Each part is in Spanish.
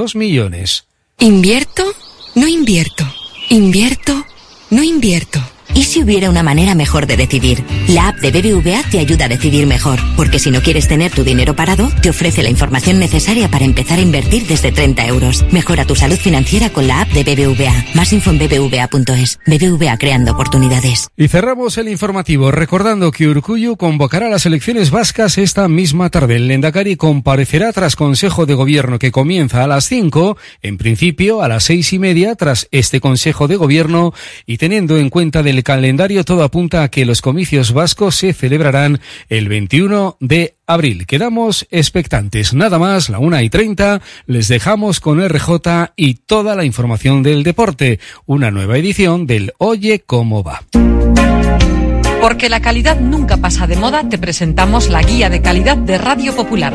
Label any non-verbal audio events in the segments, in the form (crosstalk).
Dos millones. ¿Invierto? No invierto. ¿Invierto? No invierto. ¿Y si hubiera una manera mejor de decidir? La app de BBVA te ayuda a decidir mejor, porque si no quieres tener tu dinero parado, te ofrece la información necesaria para empezar a invertir desde 30 euros. Mejora tu salud financiera con la app de BBVA. Más info en bbva.es. BBVA creando oportunidades. Y cerramos el informativo recordando que Urcuyu convocará las elecciones vascas esta misma tarde. El Lendakari comparecerá tras Consejo de Gobierno que comienza a las 5, en principio a las seis y media tras este Consejo de Gobierno y teniendo en cuenta del calendario todo apunta a que los comicios vascos se celebrarán el 21 de abril. Quedamos expectantes. Nada más, la una y treinta, les dejamos con RJ y toda la información del deporte. Una nueva edición del Oye cómo va. Porque la calidad nunca pasa de moda, te presentamos la guía de calidad de Radio Popular.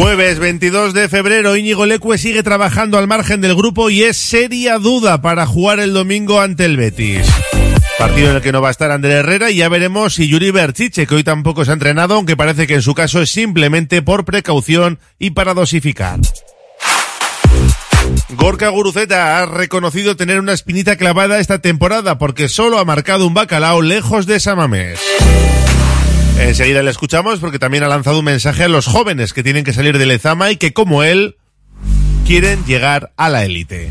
Jueves 22 de febrero, Íñigo Lecue sigue trabajando al margen del grupo y es seria duda para jugar el domingo ante el Betis. Partido en el que no va a estar Ander Herrera y ya veremos si Yuri Berchiche, que hoy tampoco se ha entrenado, aunque parece que en su caso es simplemente por precaución y para dosificar. Gorka Guruceta ha reconocido tener una espinita clavada esta temporada porque solo ha marcado un bacalao lejos de Samamés. Enseguida le escuchamos porque también ha lanzado un mensaje a los jóvenes que tienen que salir de Lezama y que como él quieren llegar a la élite.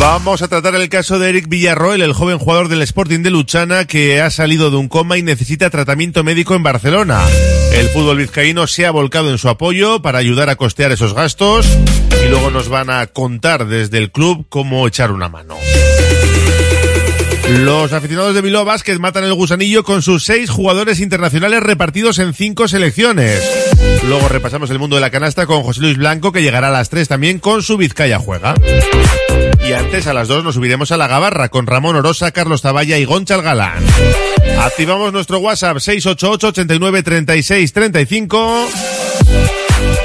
Vamos a tratar el caso de Eric Villarroel, el joven jugador del Sporting de Luchana que ha salido de un coma y necesita tratamiento médico en Barcelona. El fútbol vizcaíno se ha volcado en su apoyo para ayudar a costear esos gastos y luego nos van a contar desde el club cómo echar una mano. Los aficionados de Bilbao Basket matan el gusanillo con sus seis jugadores internacionales repartidos en cinco selecciones. Luego repasamos el mundo de la canasta con José Luis Blanco que llegará a las tres también con su Vizcaya Juega. Y antes a las dos nos subiremos a la Gabarra con Ramón Orosa, Carlos Taballa y Gonchal Galán. Activamos nuestro WhatsApp 688 89 36 35.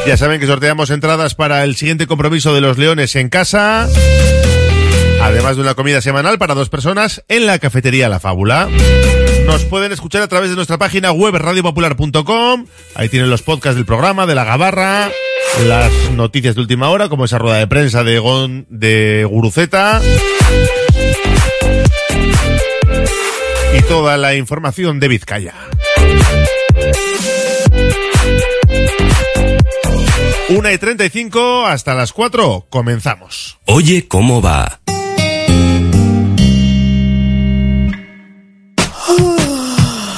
Ya saben que sorteamos entradas para el siguiente compromiso de los Leones en casa. Además de una comida semanal para dos personas en la cafetería La Fábula. Nos pueden escuchar a través de nuestra página web radiopopular.com. Ahí tienen los podcasts del programa, de la Gabarra, las noticias de última hora, como esa rueda de prensa de, Gon, de Guruceta. Y toda la información de Vizcaya. Una y treinta y cinco hasta las cuatro. Comenzamos. Oye cómo va.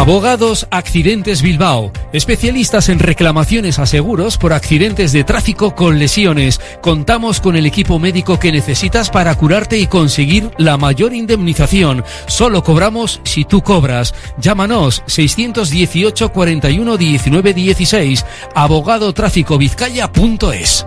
Abogados Accidentes Bilbao, especialistas en reclamaciones a seguros por accidentes de tráfico con lesiones. Contamos con el equipo médico que necesitas para curarte y conseguir la mayor indemnización. Solo cobramos si tú cobras. Llámanos 618 41 19 16 abogadotráficovizcaya.es.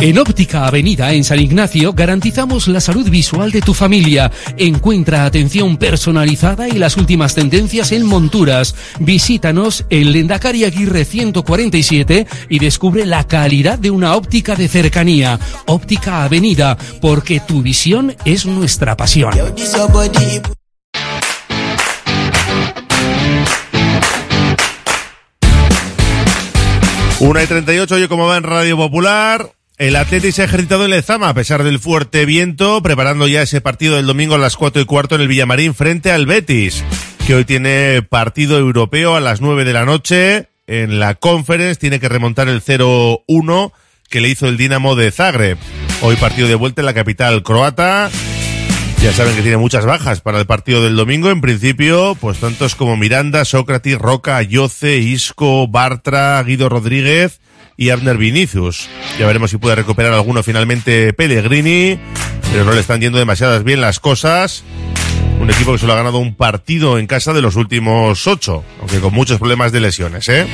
En Óptica Avenida, en San Ignacio, garantizamos la salud visual de tu familia. Encuentra atención personalizada y las últimas tendencias en monturas. Visítanos en Lendakari Aguirre 147 y descubre la calidad de una óptica de cercanía. Óptica Avenida, porque tu visión es nuestra pasión. Una y 38, oye, ¿cómo va en Radio Popular? El Atleti se ha ejercitado en Lezama a pesar del fuerte viento, preparando ya ese partido del domingo a las cuatro y cuarto en el Villamarín frente al Betis, que hoy tiene partido europeo a las 9 de la noche en la Conference, tiene que remontar el 0-1 que le hizo el Dinamo de Zagreb. Hoy partido de vuelta en la capital croata. Ya saben que tiene muchas bajas para el partido del domingo. En principio, pues tantos como Miranda, Sócrates, Roca, Ayoce, Isco, Bartra, Guido Rodríguez y Abner Vinicius. Ya veremos si puede recuperar alguno finalmente Pellegrini, pero no le están yendo demasiadas bien las cosas. Un equipo que solo ha ganado un partido en casa de los últimos ocho, aunque con muchos problemas de lesiones, ¿eh?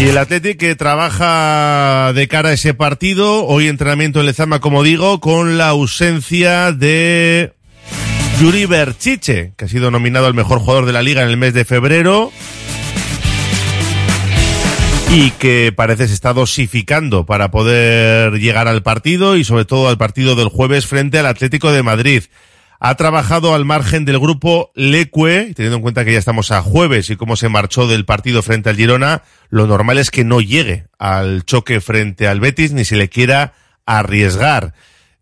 Y el Athletic que trabaja de cara a ese partido, hoy entrenamiento en Lezama, como digo, con la ausencia de Yuri Berchiche, que ha sido nominado al mejor jugador de la liga en el mes de febrero y que parece se está dosificando para poder llegar al partido y sobre todo al partido del jueves frente al Atlético de Madrid. Ha trabajado al margen del grupo Leque, teniendo en cuenta que ya estamos a jueves y cómo se marchó del partido frente al Girona, lo normal es que no llegue al choque frente al Betis ni se le quiera arriesgar.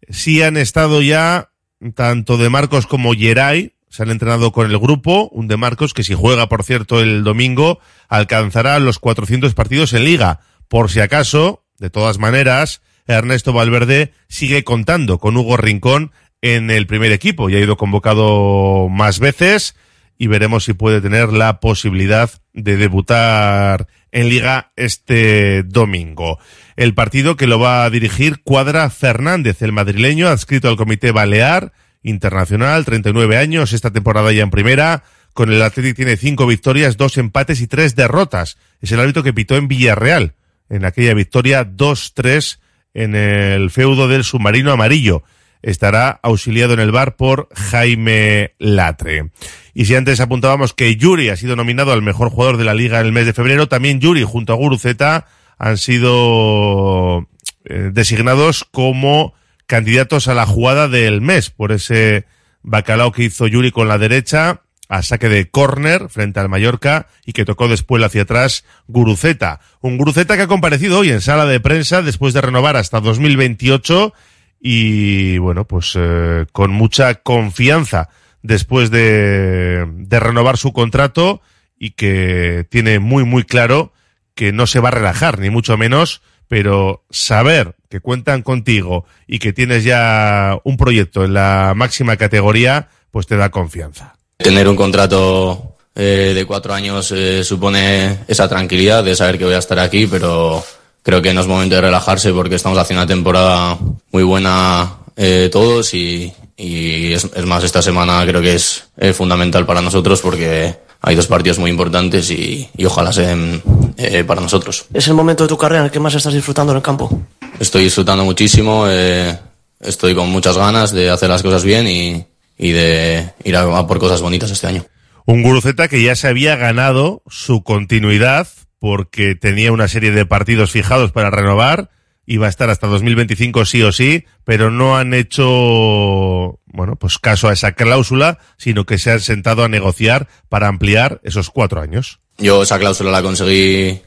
Sí han estado ya tanto de Marcos como Geray, se han entrenado con el grupo, un de Marcos que si juega, por cierto, el domingo, alcanzará los 400 partidos en liga. Por si acaso, de todas maneras, Ernesto Valverde sigue contando con Hugo Rincón en el primer equipo. Ya ha ido convocado más veces y veremos si puede tener la posibilidad de debutar en liga este domingo. El partido que lo va a dirigir Cuadra Fernández, el madrileño adscrito al Comité Balear Internacional, 39 años, esta temporada ya en primera. Con el Athletic tiene cinco victorias, dos empates y tres derrotas. Es el árbitro que pitó en Villarreal en aquella victoria 2-3 en el feudo del submarino amarillo. Estará auxiliado en el bar por Jaime Latre. Y si antes apuntábamos que Yuri ha sido nominado al mejor jugador de la liga en el mes de febrero, también Yuri junto a Guruceta han sido eh, designados como candidatos a la jugada del mes por ese bacalao que hizo Yuri con la derecha a saque de córner frente al Mallorca y que tocó después hacia atrás Guruceta. Un Guruceta que ha comparecido hoy en sala de prensa después de renovar hasta 2028 y bueno, pues eh, con mucha confianza después de, de renovar su contrato y que tiene muy muy claro que no se va a relajar, ni mucho menos, pero saber que cuentan contigo y que tienes ya un proyecto en la máxima categoría, pues te da confianza. Tener un contrato eh, de cuatro años eh, supone esa tranquilidad de saber que voy a estar aquí, pero creo que no es momento de relajarse porque estamos haciendo una temporada muy buena eh, todos y, es, más, esta semana creo que es, es fundamental para nosotros porque hay dos partidos muy importantes y, y ojalá sean eh, para nosotros. ¿Es el momento de tu carrera en el que más estás disfrutando en el campo? Estoy disfrutando muchísimo, eh, estoy con muchas ganas de hacer las cosas bien y, y de ir a, a, por cosas bonitas este año. Un Guruceta que ya se había ganado su continuidad porque tenía una serie de partidos fijados para renovar, iba a estar hasta 2025 sí o sí, pero no han hecho, bueno, pues caso a esa cláusula, sino que se han sentado a negociar para ampliar esos cuatro años. Yo esa cláusula la conseguí,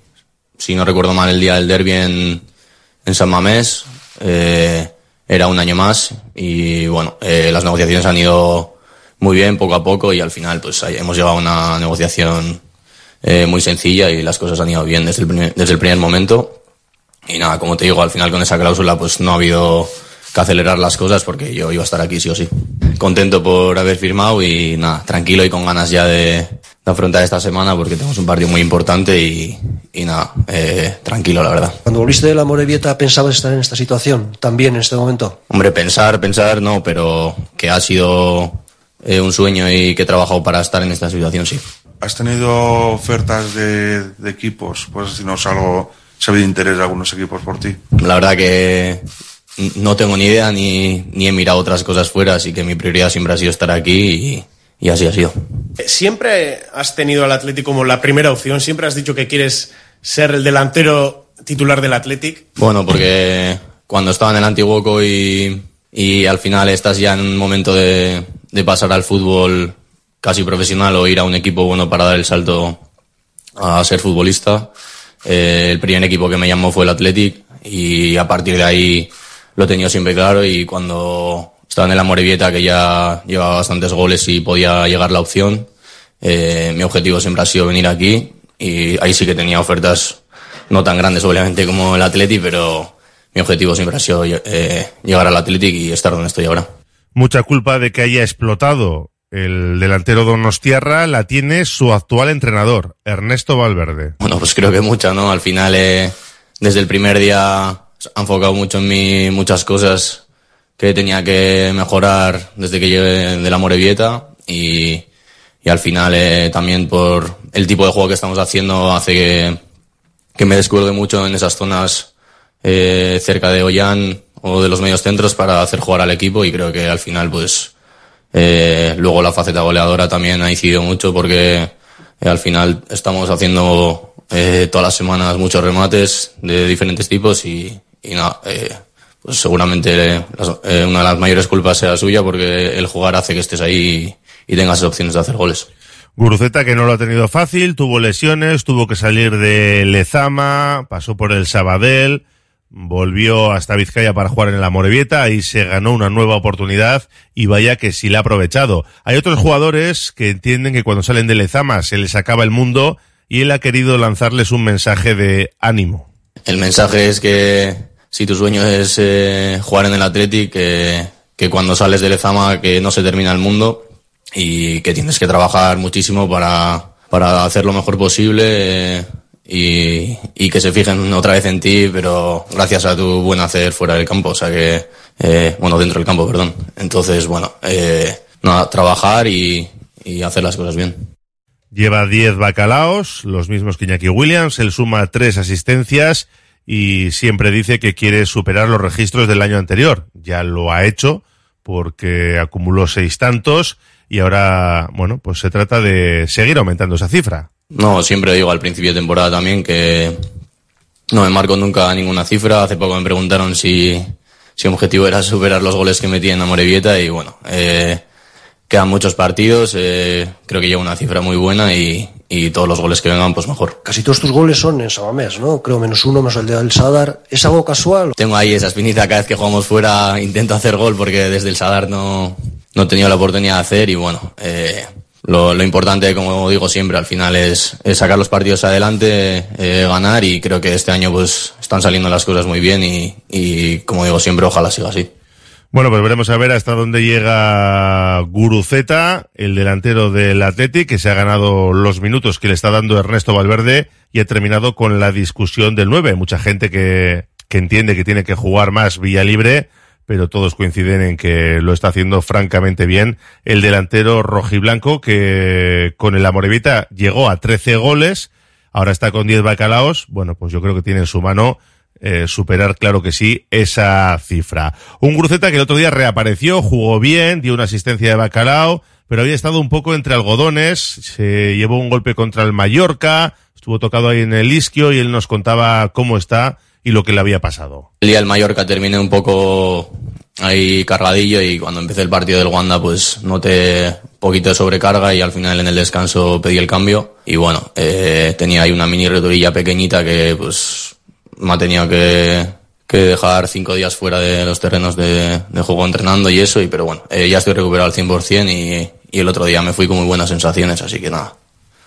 si no recuerdo mal, el día del derby en, en San Mamés. Eh, era un año más y bueno, eh, las negociaciones han ido muy bien poco a poco y al final pues hemos llegado a una negociación eh, muy sencilla y las cosas han ido bien desde el, desde el primer momento. Y nada, como te digo, al final con esa cláusula pues no ha habido que acelerar las cosas porque yo iba a estar aquí sí o sí. Contento por haber firmado y nada, tranquilo y con ganas ya de, de afrontar esta semana porque tenemos un partido muy importante y, y nada, eh, tranquilo la verdad. Cuando volviste de la Morevieta, ¿pensabas estar en esta situación también en este momento? Hombre, pensar, pensar no, pero que ha sido eh, un sueño y que he trabajado para estar en esta situación, sí. ¿Has tenido ofertas de, de equipos? Pues si no es se ha habido interés de algunos equipos por ti. La verdad que no tengo ni idea ni, ni he mirado otras cosas fuera, así que mi prioridad siempre ha sido estar aquí y, y así ha sido. Siempre has tenido al Atlético como la primera opción, siempre has dicho que quieres ser el delantero titular del Athletic. Bueno, porque cuando estaba en el Antiguoco y, y al final estás ya en un momento de, de pasar al fútbol casi profesional o ir a un equipo bueno para dar el salto a ser futbolista. Eh, el primer equipo que me llamó fue el Athletic y a partir de ahí lo he tenido siempre claro y cuando estaba en el Amorebieta que ya llevaba bastantes goles y podía llegar la opción, eh, mi objetivo siempre ha sido venir aquí y ahí sí que tenía ofertas no tan grandes obviamente como el Athletic, pero mi objetivo siempre ha sido eh, llegar al Athletic y estar donde estoy ahora. Mucha culpa de que haya explotado el delantero Donostiarra la tiene su actual entrenador, Ernesto Valverde. Bueno, pues creo que mucha, ¿no? Al final, eh, desde el primer día ha enfocado mucho en mí muchas cosas que tenía que mejorar desde que llegué de la Morevieta y, y al final eh, también por el tipo de juego que estamos haciendo hace que, que me descuelgue mucho en esas zonas eh, cerca de Ollán o de los medios centros para hacer jugar al equipo y creo que al final pues eh, luego la faceta goleadora también ha incidido mucho porque eh, al final estamos haciendo eh, todas las semanas muchos remates de diferentes tipos y, y eh, pues seguramente una de las mayores culpas sea suya porque el jugar hace que estés ahí y, y tengas opciones de hacer goles. Guruceta que no lo ha tenido fácil, tuvo lesiones, tuvo que salir de Lezama, pasó por el Sabadell, volvió hasta Vizcaya para jugar en la Morevieta y se ganó una nueva oportunidad y vaya que sí la ha aprovechado. Hay otros jugadores que entienden que cuando salen de Lezama se les acaba el mundo y él ha querido lanzarles un mensaje de ánimo. El mensaje es que si tu sueño es eh, jugar en el Athletic, que, cuando sales de Lezama que no se termina el mundo y que tienes que trabajar muchísimo para, para hacer lo mejor posible. Eh, y, y, que se fijen otra vez en ti, pero gracias a tu buen hacer fuera del campo, o sea que, eh, bueno, dentro del campo, perdón. Entonces, bueno, eh, nada, trabajar y, y, hacer las cosas bien. Lleva 10 bacalaos, los mismos que Iñaki Williams, él suma 3 asistencias y siempre dice que quiere superar los registros del año anterior. Ya lo ha hecho porque acumuló seis tantos y ahora, bueno, pues se trata de seguir aumentando esa cifra. No, siempre digo al principio de temporada también que no me marco nunca ninguna cifra. Hace poco me preguntaron si, si mi objetivo era superar los goles que metí en Amorebieta y bueno, eh, quedan muchos partidos, eh, creo que llevo una cifra muy buena y, y todos los goles que vengan, pues mejor. Casi todos tus goles son en Samamés, ¿no? Creo menos uno, menos el de El Sadar. ¿Es algo casual? Tengo ahí esa espinita, cada vez que jugamos fuera intento hacer gol porque desde el Sadar no, no he tenido la oportunidad de hacer y bueno, eh, lo, lo, importante, como digo siempre, al final es, es sacar los partidos adelante, eh, ganar y creo que este año pues están saliendo las cosas muy bien y, y como digo siempre, ojalá siga así. Bueno, pues veremos a ver hasta dónde llega Guruceta, el delantero del Athletic, que se ha ganado los minutos que le está dando Ernesto Valverde y ha terminado con la discusión del 9. Mucha gente que, que entiende que tiene que jugar más vía libre, pero todos coinciden en que lo está haciendo francamente bien el delantero rojiblanco que con el Amorevita llegó a 13 goles, ahora está con 10 bacalaos, bueno, pues yo creo que tiene en su mano eh, superar, claro que sí, esa cifra. Un Gruceta que el otro día reapareció, jugó bien, dio una asistencia de bacalao, pero había estado un poco entre algodones, se llevó un golpe contra el Mallorca, estuvo tocado ahí en el isquio y él nos contaba cómo está y lo que le había pasado. El día del Mallorca terminé un poco ahí cargadillo y cuando empecé el partido del Wanda pues noté poquito de sobrecarga y al final en el descanso pedí el cambio y bueno, eh, tenía ahí una mini roturilla pequeñita que pues me ha tenido que, que dejar cinco días fuera de los terrenos de, de juego entrenando y eso, y pero bueno, eh, ya estoy recuperado al 100% y, y el otro día me fui con muy buenas sensaciones, así que nada,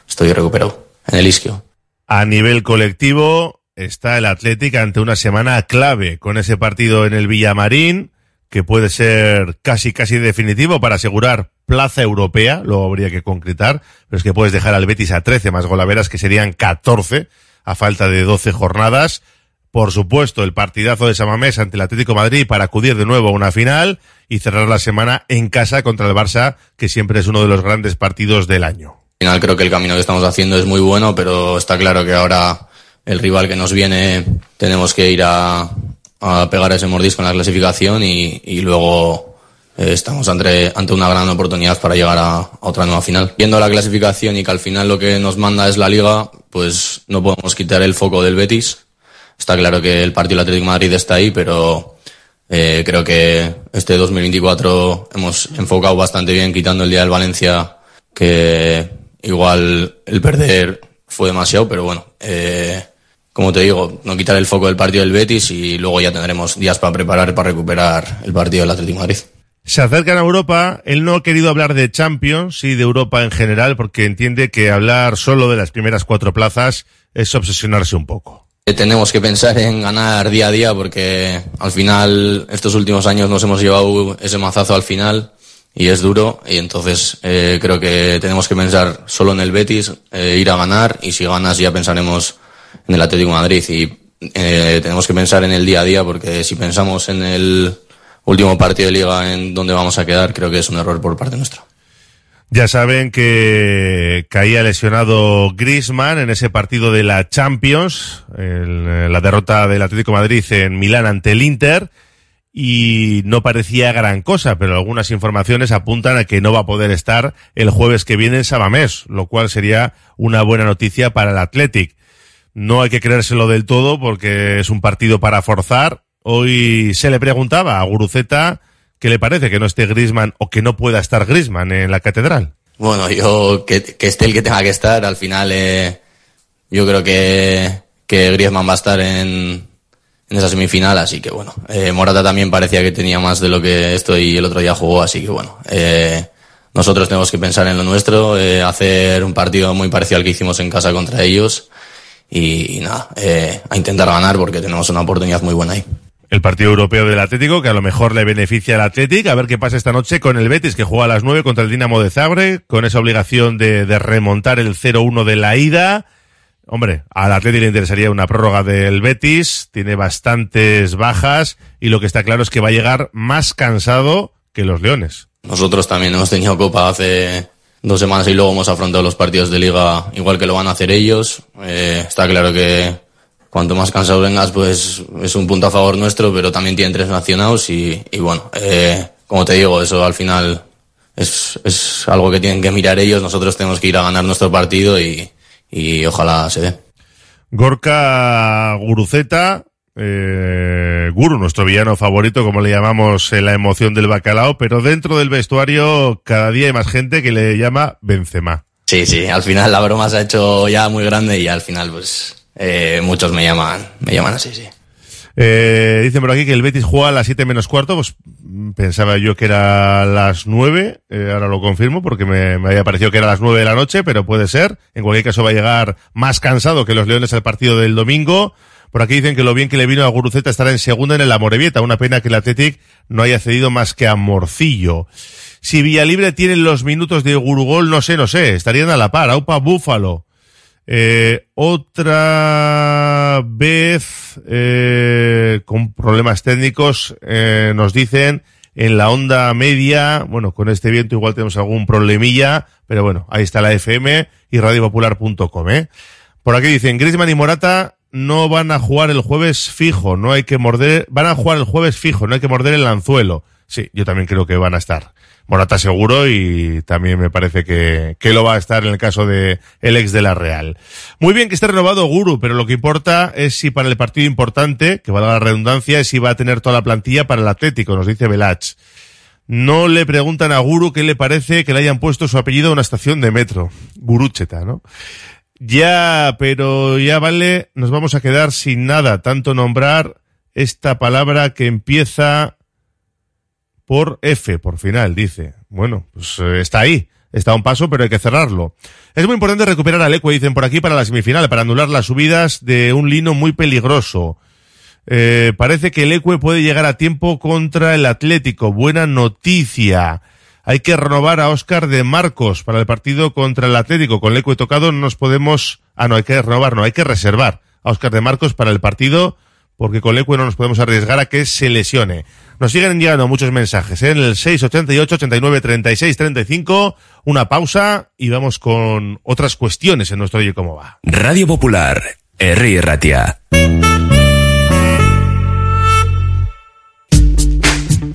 estoy recuperado en el isquio. A nivel colectivo está el Athletic ante una semana clave con ese partido en el Villamarín que puede ser casi casi definitivo para asegurar plaza europea, lo habría que concretar, pero es que puedes dejar al Betis a 13 más golaveras que serían 14 a falta de 12 jornadas por supuesto, el partidazo de Samamés ante el Atlético Madrid para acudir de nuevo a una final y cerrar la semana en casa contra el Barça, que siempre es uno de los grandes partidos del año. Al final creo que el camino que estamos haciendo es muy bueno, pero está claro que ahora el rival que nos viene tenemos que ir a, a pegar ese mordisco en la clasificación y, y luego eh, estamos ante, ante una gran oportunidad para llegar a, otra nueva final. Viendo la clasificación y que al final lo que nos manda es la liga, pues no podemos quitar el foco del Betis Está claro que el partido del Atlético de Madrid está ahí, pero eh, creo que este 2024 hemos enfocado bastante bien, quitando el día del Valencia, que igual el perder fue demasiado, pero bueno, eh, como te digo, no quitar el foco del partido del Betis y luego ya tendremos días para preparar, para recuperar el partido del Atlético de Madrid. Se acercan a Europa. Él no ha querido hablar de Champions y de Europa en general porque entiende que hablar solo de las primeras cuatro plazas es obsesionarse un poco. Tenemos que pensar en ganar día a día porque al final estos últimos años nos hemos llevado ese mazazo al final y es duro y entonces eh, creo que tenemos que pensar solo en el Betis, eh, ir a ganar y si ganas ya pensaremos en el Atlético Madrid y eh, tenemos que pensar en el día a día porque si pensamos en el último partido de liga en donde vamos a quedar creo que es un error por parte nuestra. Ya saben que caía lesionado Griezmann en ese partido de la Champions, la derrota del Atlético Madrid en Milán ante el Inter, y no parecía gran cosa, pero algunas informaciones apuntan a que no va a poder estar el jueves que viene en Sabamés, lo cual sería una buena noticia para el Athletic. No hay que creérselo del todo porque es un partido para forzar. Hoy se le preguntaba a Guruceta ¿Qué le parece que no esté Grisman o que no pueda estar Grisman en la catedral? Bueno, yo que, que esté el que tenga que estar, al final eh, yo creo que, Griezmann va a estar en, en esa semifinal, así que bueno. Eh, Morata también parecía que tenía más de lo que esto y el otro día jugó, así que bueno. Eh, nosotros tenemos que pensar en lo nuestro, eh, hacer un partido muy parecido al que hicimos en casa contra ellos y, y nada, eh, a intentar ganar porque tenemos una oportunidad muy buena ahí el partido europeo del Atlético, que a lo mejor le beneficia al Atlético. A ver qué pasa esta noche con el Betis, que juega a las 9 contra el Dinamo de Zagreb, con esa obligación de, de remontar el 0-1 de la ida. Hombre, al Atlético le interesaría una prórroga del Betis, tiene bastantes bajas y lo que está claro es que va a llegar más cansado que los Leones. Nosotros también hemos tenido Copa hace dos semanas y luego hemos afrontado los partidos de Liga igual que lo van a hacer ellos. Eh, está claro que cuanto más cansado vengas, pues es un punto a favor nuestro, pero también tienen tres nacionados y, y bueno, eh, como te digo, eso al final es, es algo que tienen que mirar ellos, nosotros tenemos que ir a ganar nuestro partido y, y ojalá se dé. Gorka Guruceta, eh, Guru, nuestro villano favorito, como le llamamos en la emoción del bacalao, pero dentro del vestuario cada día hay más gente que le llama Benzema. Sí, sí, al final la broma se ha hecho ya muy grande y al final pues eh, muchos me llaman, me llaman así, sí. Eh, dicen por aquí que el Betis juega a las 7 menos cuarto, pues pensaba yo que era a las 9, eh, ahora lo confirmo porque me, me, había parecido que era a las 9 de la noche, pero puede ser. En cualquier caso va a llegar más cansado que los Leones al partido del domingo. Por aquí dicen que lo bien que le vino a Guruceta estar en segunda en el Amorebieta, una pena que el Athletic no haya cedido más que a Morcillo. Si Villalibre tiene los minutos de Gurugol, no sé, no sé, estarían a la par, Aupa Búfalo. Eh, otra vez, eh, con problemas técnicos, eh, nos dicen en la onda media, bueno, con este viento igual tenemos algún problemilla, pero bueno, ahí está la FM y radiopopular.com, ¿eh? Por aquí dicen, Griezmann y Morata no van a jugar el jueves fijo, no hay que morder, van a jugar el jueves fijo, no hay que morder el anzuelo. Sí, yo también creo que van a estar. Morata seguro y también me parece que, que lo va a estar en el caso de el ex de la Real. Muy bien que esté renovado Guru, pero lo que importa es si para el partido importante, que va a dar la redundancia, es si va a tener toda la plantilla para el Atlético, nos dice Velach. No le preguntan a Guru qué le parece que le hayan puesto su apellido a una estación de metro. Gurucheta, ¿no? Ya, pero ya vale, nos vamos a quedar sin nada, tanto nombrar esta palabra que empieza por F, por final, dice. Bueno, pues eh, está ahí. Está a un paso, pero hay que cerrarlo. Es muy importante recuperar al Ecue, dicen por aquí, para la semifinal, para anular las subidas de un lino muy peligroso. Eh, parece que el Ecue puede llegar a tiempo contra el Atlético. Buena noticia. Hay que renovar a Óscar de Marcos para el partido contra el Atlético. Con el Ecue tocado no nos podemos... Ah, no, hay que renovar, no, hay que reservar a Óscar de Marcos para el partido porque con el Ecue no nos podemos arriesgar a que se lesione. Nos siguen llegando muchos mensajes ¿eh? en el 688 89 36 35. Una pausa y vamos con otras cuestiones en nuestro Oye Cómo Va. Radio Popular, R. Ratia.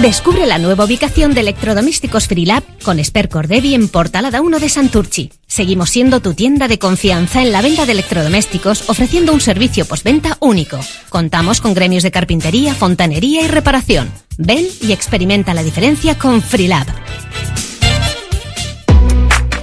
Descubre la nueva ubicación de electrodomésticos Freelab con Esper Cordevi en Portalada 1 de Santurchi. Seguimos siendo tu tienda de confianza en la venta de electrodomésticos ofreciendo un servicio postventa único. Contamos con gremios de carpintería, fontanería y reparación. Ven y experimenta la diferencia con Freelab.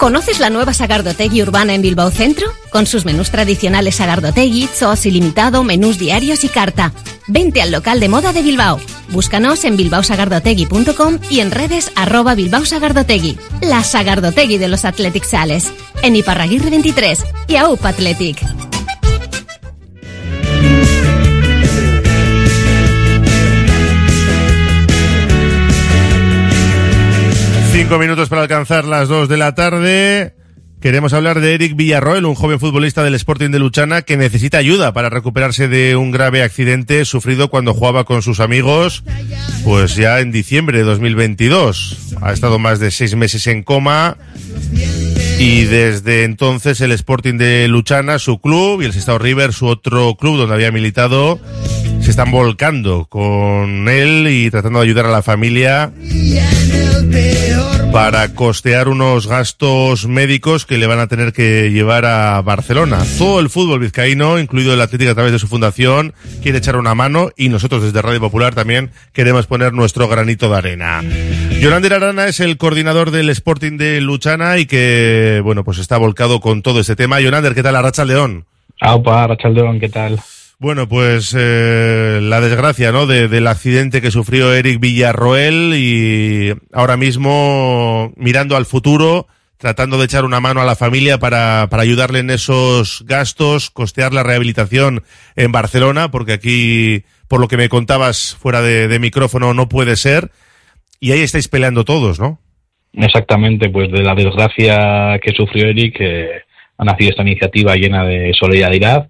¿Conoces la nueva Sagardotegui urbana en Bilbao Centro? Con sus menús tradicionales Sagardotegui, sos ilimitado, menús diarios y carta. Vente al local de moda de Bilbao. Búscanos en bilbaosagardotegui.com y en redes arroba bilbaosagardotegui. La Sagardotegui de los Athletic Sales. En Iparraguirre 23 y AUP Athletic. Cinco minutos para alcanzar las dos de la tarde. Queremos hablar de Eric Villarroel, un joven futbolista del Sporting de Luchana que necesita ayuda para recuperarse de un grave accidente sufrido cuando jugaba con sus amigos, pues ya en diciembre de 2022. Ha estado más de seis meses en coma y desde entonces el Sporting de Luchana, su club, y el Sestao River, su otro club donde había militado, se están volcando con él y tratando de ayudar a la familia para costear unos gastos médicos que le van a tener que llevar a Barcelona. Todo el fútbol vizcaíno, incluido el Atlético a través de su fundación, quiere echar una mano y nosotros desde Radio Popular también queremos poner nuestro granito de arena. Yolander Arana es el coordinador del Sporting de Luchana y que, bueno, pues está volcado con todo este tema. Yolander, ¿qué tal? Arracha León. Aupa, Arracha León, ¿qué tal? Bueno, pues eh, la desgracia, ¿no? De, del accidente que sufrió Eric Villarroel y ahora mismo mirando al futuro, tratando de echar una mano a la familia para, para ayudarle en esos gastos, costear la rehabilitación en Barcelona, porque aquí, por lo que me contabas fuera de, de micrófono, no puede ser. Y ahí estáis peleando todos, ¿no? Exactamente, pues de la desgracia que sufrió Eric, eh, ha nacido esta iniciativa llena de solidaridad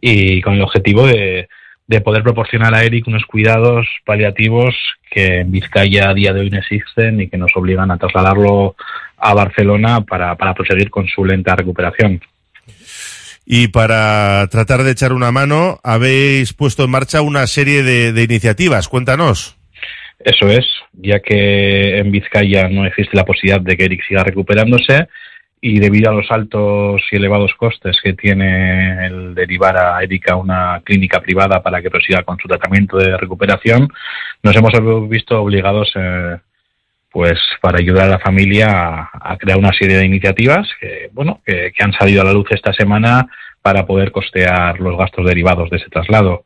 y con el objetivo de, de poder proporcionar a Eric unos cuidados paliativos que en Vizcaya a día de hoy no existen y que nos obligan a trasladarlo a Barcelona para, para proseguir con su lenta recuperación. Y para tratar de echar una mano, habéis puesto en marcha una serie de, de iniciativas. Cuéntanos. Eso es, ya que en Vizcaya no existe la posibilidad de que Eric siga recuperándose y debido a los altos y elevados costes que tiene el derivar a Erika una clínica privada para que prosiga con su tratamiento de recuperación, nos hemos visto obligados, eh, pues, para ayudar a la familia a, crear una serie de iniciativas que, bueno, que, han salido a la luz esta semana para poder costear los gastos derivados de ese traslado.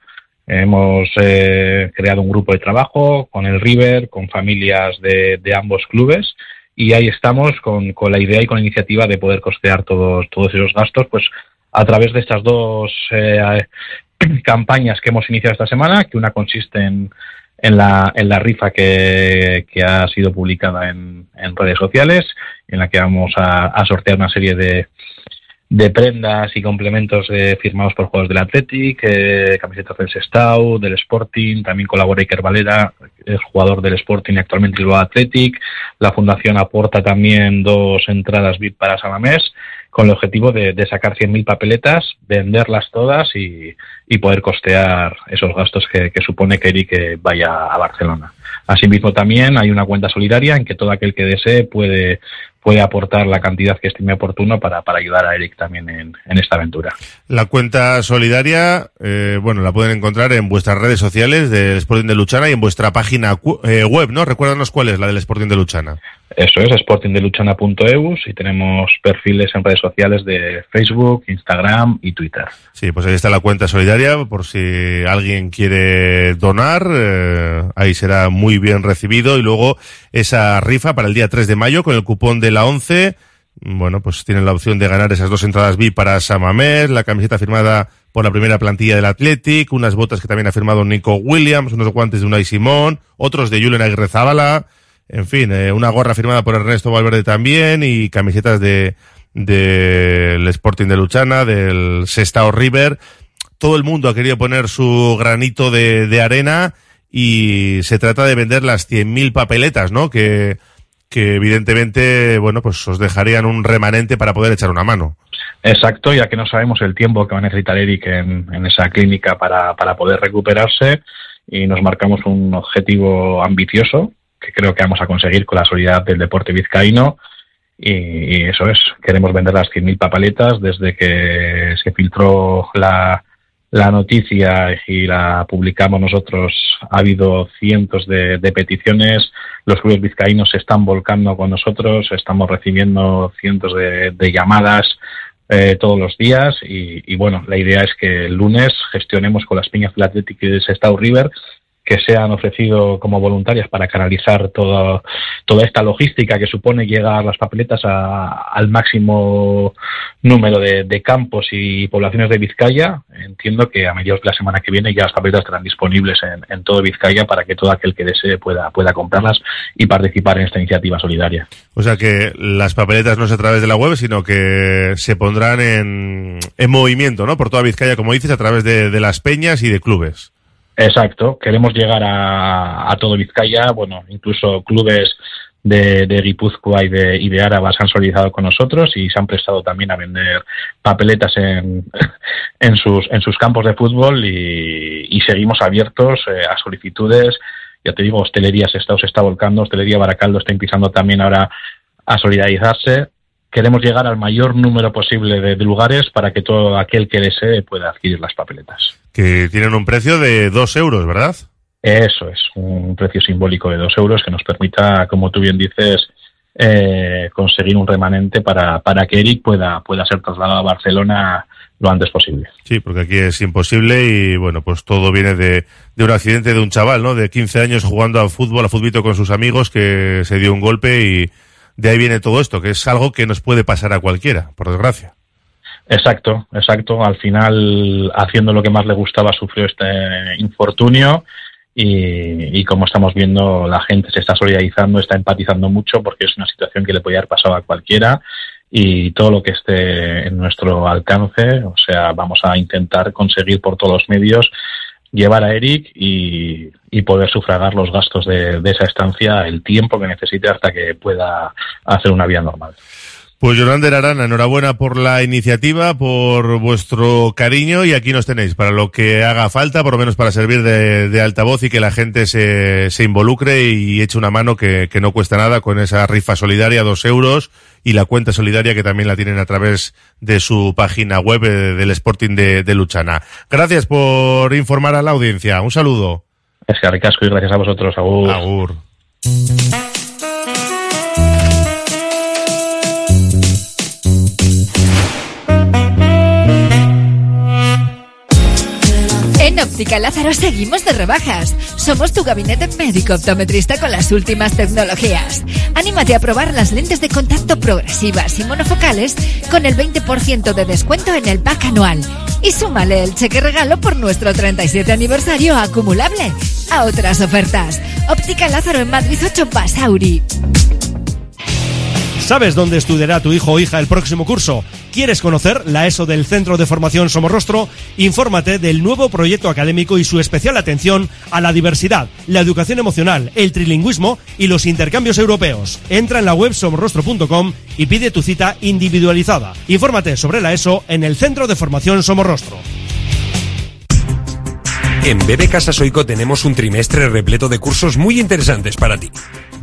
Hemos eh, creado un grupo de trabajo con el River, con familias de ambos clubes y ahí estamos con, con, la idea y con la iniciativa de poder costear todos, todos esos gastos, pues a través de estas dos eh, (clears throat) campañas que hemos iniciado esta semana, que una consiste en, en, la, en la rifa que, que ha sido publicada en, en, redes sociales, en la que vamos a, a sortear una serie de, de prendas y complementos eh, firmados por jugadores del Athletic, eh, camisetas del Sestao, del Sporting, también colabora Iker Valera, es jugador del Sporting y actualmente lo Athletic. La fundación aporta también dos entradas VIP para Salamés con el objetivo de, de sacar 100.000 papeletas, venderlas todas y, y, poder costear esos gastos que, que supone que Eric vaya a Barcelona. Asimismo también hay una cuenta solidaria en que todo aquel que desee puede puede aportar la cantidad que estime oportuno para, para ayudar a Eric también en, en, esta aventura. La cuenta solidaria, eh, bueno, la pueden encontrar en vuestras redes sociales del Sporting de Luchana y en vuestra página eh, web, ¿no? Recuérdanos cuál es la del Sporting de Luchana. Eso es, sportingdeluchana.eus y tenemos perfiles en redes sociales de Facebook, Instagram y Twitter. Sí, pues ahí está la cuenta solidaria, por si alguien quiere donar, eh, ahí será muy bien recibido. Y luego esa rifa para el día 3 de mayo con el cupón de la 11. Bueno, pues tienen la opción de ganar esas dos entradas VIP para Samamer, la camiseta firmada por la primera plantilla del Athletic, unas botas que también ha firmado Nico Williams, unos guantes de Unai Simón, otros de Julen Aguirre Zabala, en fin, eh, una gorra firmada por Ernesto Valverde también y camisetas de del Sporting de Luchana, del Sestao River. Todo el mundo ha querido poner su granito de, arena y se trata de vender las 100.000 papeletas, ¿no? Que, que evidentemente, bueno, pues os dejarían un remanente para poder echar una mano. Exacto, ya que no sabemos el tiempo que va a necesitar Eric en, en esa clínica para, para poder recuperarse y nos marcamos un objetivo ambicioso que creo que vamos a conseguir con la solidaridad del deporte vizcaíno. Y, eso es, queremos vender las 100.000 papaletas desde que se filtró la, la noticia y la publicamos nosotros. Ha habido cientos de, de, peticiones, los clubes vizcaínos se están volcando con nosotros, estamos recibiendo cientos de, de llamadas eh, todos los días y, bueno, la idea es que el lunes gestionemos con las piñas del Atlético Sestao River que se han ofrecido como voluntarias para canalizar toda, toda esta logística que supone llegar las papeletas a- al máximo número de, de campos y poblaciones de Vizcaya. Entiendo que a mediados de la semana que viene ya las papeletas estarán disponibles en, en todo Vizcaya para que todo aquel que desee pueda, pueda comprarlas y participar en esta iniciativa solidaria. O sea que las papeletas no es a través de la web, sino que se pondrán en, en movimiento, ¿no? Por toda Vizcaya, como dices, a través de, de las peñas y de clubes. Exacto, queremos llegar a, a todo Vizcaya, bueno, incluso clubes de, de Guipúzcoa y de, y de se han solidarizado con nosotros y se han prestado también a vender papeletas en, (laughs) en, sus, en sus campos de fútbol y, y seguimos abiertos eh, a solicitudes. Ya te digo, hostelería se está, se está volcando, hostelería Baracaldo está empezando también ahora a solidarizarse. Queremos llegar al mayor número posible de, de lugares para que todo aquel que desee pueda adquirir las papeletas. Que tienen un precio de dos euros, ¿verdad? Eso es, un precio simbólico de dos euros que nos permita, como tú bien dices, eh, conseguir un remanente para, para que Eric pueda, pueda ser trasladado a Barcelona lo antes posible. Sí, porque aquí es imposible y bueno, pues todo viene de, de un accidente de un chaval, ¿no? De 15 años jugando a fútbol, a futbito con sus amigos que se dio un golpe y de ahí viene todo esto, que es algo que nos puede pasar a cualquiera, por desgracia. Exacto, exacto. Al final, haciendo lo que más le gustaba, sufrió este infortunio y, como estamos viendo, la gente se está solidarizando, está empatizando mucho porque es una situación que le podía haber pasado a cualquiera y todo lo que esté en nuestro alcance, o sea, vamos a intentar conseguir por todos los medios llevar a Eric y, poder sufragar los gastos de, de esa estancia el tiempo que necesite hasta que pueda hacer una vida normal. Pues Yolander Arana, enhorabuena por la iniciativa, por vuestro cariño y aquí nos tenéis para lo que haga falta, por lo menos para servir de, de altavoz y que la gente se, se involucre y eche una mano que, que no cuesta nada con esa rifa solidaria, dos euros y la cuenta solidaria que también la tienen a través de su página web eh, del Sporting de, de Luchana. Gracias por informar a la audiencia. Un saludo. Es que ricasco y gracias a vosotros. Agur. Agur. En Óptica Lázaro seguimos de rebajas. Somos tu gabinete médico optometrista con las últimas tecnologías. Anímate a probar las lentes de contacto progresivas y monofocales con el 20% de descuento en el pack anual. Y súmale el cheque regalo por nuestro 37 aniversario acumulable a otras ofertas. Óptica Lázaro en Madrid 8 Basauri. ¿Sabes dónde estudiará tu hijo o hija el próximo curso? ¿Quieres conocer la ESO del Centro de Formación Somorrostro? Infórmate del nuevo proyecto académico y su especial atención a la diversidad, la educación emocional, el trilingüismo y los intercambios europeos. Entra en la web somorrostro.com y pide tu cita individualizada. Infórmate sobre la ESO en el Centro de Formación Somorrostro. En BB Casa Soico tenemos un trimestre repleto de cursos muy interesantes para ti.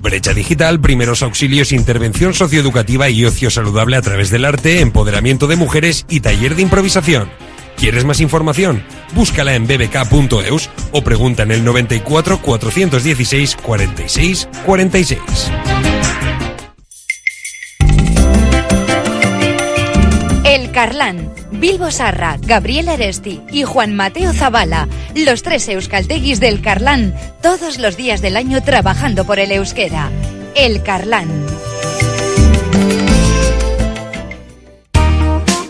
Brecha digital, primeros auxilios, intervención socioeducativa y ocio saludable a través del arte, empoderamiento de mujeres y taller de improvisación. ¿Quieres más información? Búscala en bbk.eus o pregunta en el 94 416 46 46. Carlán, Bilbo Sarra, Gabriel Aresti y Juan Mateo Zavala, los tres euskalteguis del Carlán, todos los días del año trabajando por el euskera. El Carlán.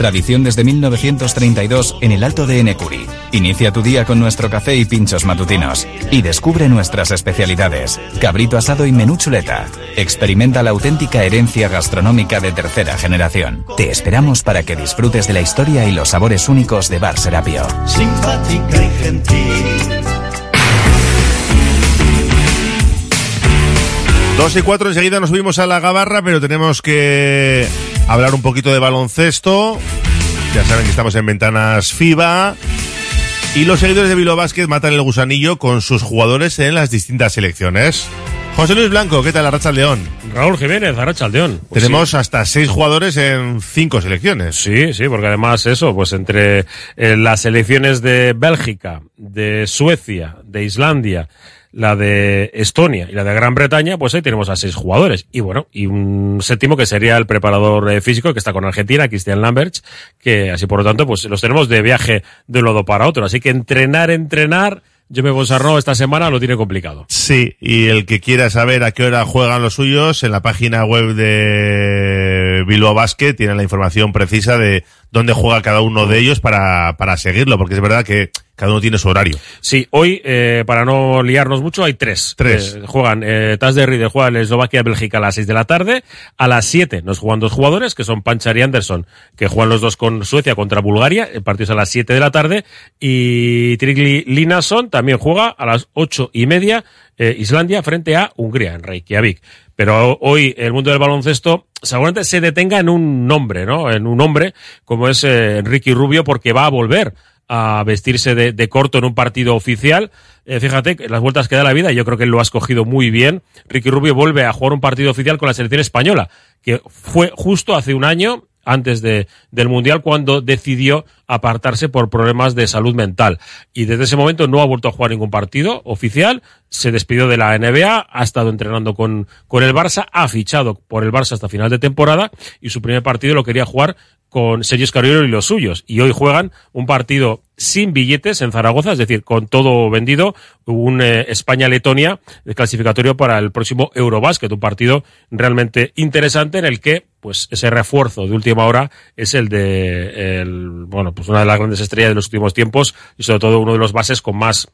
Tradición desde 1932 en el Alto de Enecuri. Inicia tu día con nuestro café y pinchos matutinos. Y descubre nuestras especialidades. Cabrito asado y menú chuleta. Experimenta la auténtica herencia gastronómica de tercera generación. Te esperamos para que disfrutes de la historia y los sabores únicos de Bar Serapio. Simpática y gentil. Dos y cuatro enseguida nos subimos a la gabarra, pero tenemos que hablar un poquito de baloncesto. Ya saben que estamos en ventanas FIBA. Y los seguidores de Bilbao Basket matan el gusanillo con sus jugadores en las distintas selecciones. José Luis Blanco, ¿qué tal Arracha León? Raúl Jiménez, Arracha León. Pues Tenemos sí. hasta seis jugadores en cinco selecciones. Sí, sí, porque además eso, pues entre eh, las selecciones de Bélgica, de Suecia, de Islandia, la de Estonia y la de Gran Bretaña, pues ahí tenemos a seis jugadores. Y bueno, y un séptimo que sería el preparador eh, físico que está con Argentina, Cristian Lamberts, que así por lo tanto, pues los tenemos de viaje de un lado para otro. Así que entrenar, entrenar, yo me Bonsarro esta semana lo tiene complicado. Sí, y el que quiera saber a qué hora juegan los suyos, en la página web de Bilbao Basket tiene la información precisa de dónde juega cada uno de ellos para, para seguirlo, porque es verdad que cada uno tiene su horario. Sí, hoy, eh, para no liarnos mucho, hay tres. Tres. Eh, juegan, eh, Tas de Rieder juega en Eslovaquia-Bélgica a las seis de la tarde. A las siete nos juegan dos jugadores, que son Panchar y Anderson, que juegan los dos con Suecia contra Bulgaria. El partido es a las siete de la tarde. Y Trigli Linason también juega a las ocho y media, eh, Islandia frente a Hungría, en Reykjavik. Pero hoy el mundo del baloncesto seguramente se detenga en un nombre, ¿no? En un hombre como es eh, Enrique Rubio, porque va a volver a vestirse de, corto en un partido oficial. Eh, fíjate, las vueltas que da la vida, yo creo que él lo ha escogido muy bien. Ricky Rubio vuelve a jugar un partido oficial con la selección española, que fue justo hace un año, antes de, del Mundial, cuando decidió apartarse por problemas de salud mental. Y desde ese momento no ha vuelto a jugar ningún partido oficial, se despidió de la NBA, ha estado entrenando con, con el Barça, ha fichado por el Barça hasta final de temporada y su primer partido lo quería jugar con Sergio Escariolo y los suyos. Y hoy juegan un partido sin billetes en Zaragoza, es decir, con todo vendido, un eh, España-Letonia clasificatorio para el próximo Eurobasket, un partido realmente interesante en el que, pues, ese refuerzo de última hora es el de, el, bueno, pues una de las grandes estrellas de los últimos tiempos y sobre todo uno de los bases con más,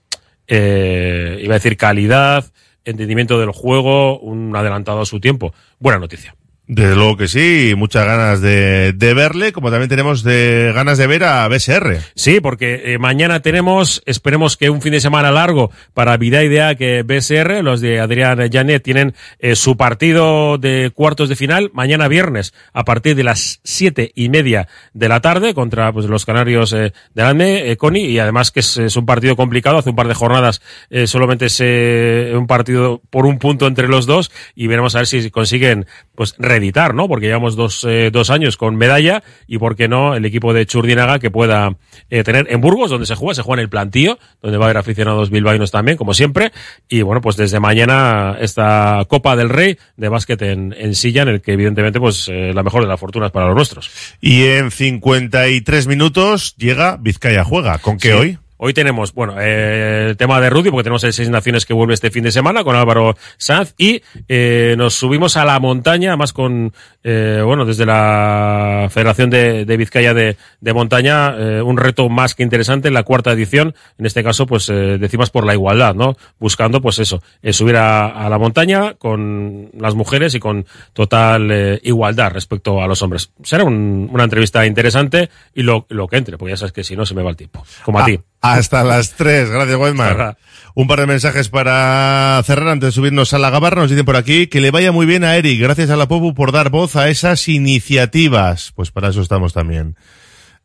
eh, iba a decir calidad, entendimiento del juego, un adelantado a su tiempo. Buena noticia. Desde luego que sí, muchas ganas de, de, verle, como también tenemos de ganas de ver a BSR. Sí, porque eh, mañana tenemos, esperemos que un fin de semana largo para Vida Idea que BSR, los de Adrián Janet, tienen eh, su partido de cuartos de final mañana viernes a partir de las siete y media de la tarde contra pues, los canarios eh, de ANME, eh, Coni, y además que es, un partido complicado, hace un par de jornadas solamente es un partido por un punto entre los dos y veremos a ver si consiguen pues reeditar, ¿no? Porque llevamos dos, eh, dos años con medalla y, ¿por qué no?, el equipo de Churdinaga que pueda eh, tener en Burgos, donde se juega, se juega en el plantío, donde va a haber aficionados bilbaínos también, como siempre. Y bueno, pues desde mañana esta Copa del Rey de básquet en, en silla, en el que evidentemente, pues eh, la mejor de las fortunas para los nuestros. Y en 53 minutos llega Vizcaya Juega. ¿Con qué sí. hoy? Hoy tenemos, bueno, eh, el tema de Rudy, porque tenemos el Seis Naciones que vuelve este fin de semana con Álvaro Sanz y eh, nos subimos a la montaña, además con, eh, bueno, desde la Federación de, de Vizcaya de, de Montaña, eh, un reto más que interesante en la cuarta edición, en este caso, pues eh, decimos por la igualdad, ¿no? Buscando, pues eso, eh, subir a, a, la montaña con las mujeres y con total eh, igualdad respecto a los hombres. Será un, una entrevista interesante y lo, lo que entre, porque ya sabes que si no se me va el tiempo, como a ah. ti. Hasta las 3, gracias Weidmar. Un par de mensajes para cerrar antes de subirnos a la gabarra. Nos dicen por aquí que le vaya muy bien a Eric. Gracias a la POPU por dar voz a esas iniciativas. Pues para eso estamos también.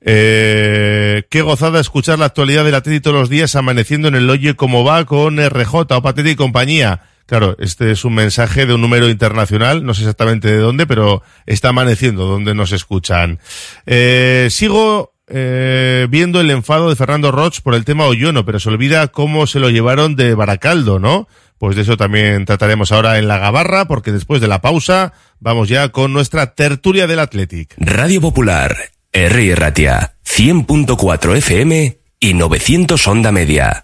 Eh, qué gozada escuchar la actualidad del Atleti todos los días amaneciendo en el Oye como va con RJ, Opateti y compañía. Claro, este es un mensaje de un número internacional, no sé exactamente de dónde, pero está amaneciendo donde nos escuchan. Eh, sigo eh, viendo el enfado de Fernando Roch por el tema Oyono, pero se olvida cómo se lo llevaron de Baracaldo, ¿no? Pues de eso también trataremos ahora en la gabarra, porque después de la pausa vamos ya con nuestra tertulia del Athletic. Radio Popular, R. Ratia, 100.4 FM y 900 Onda Media.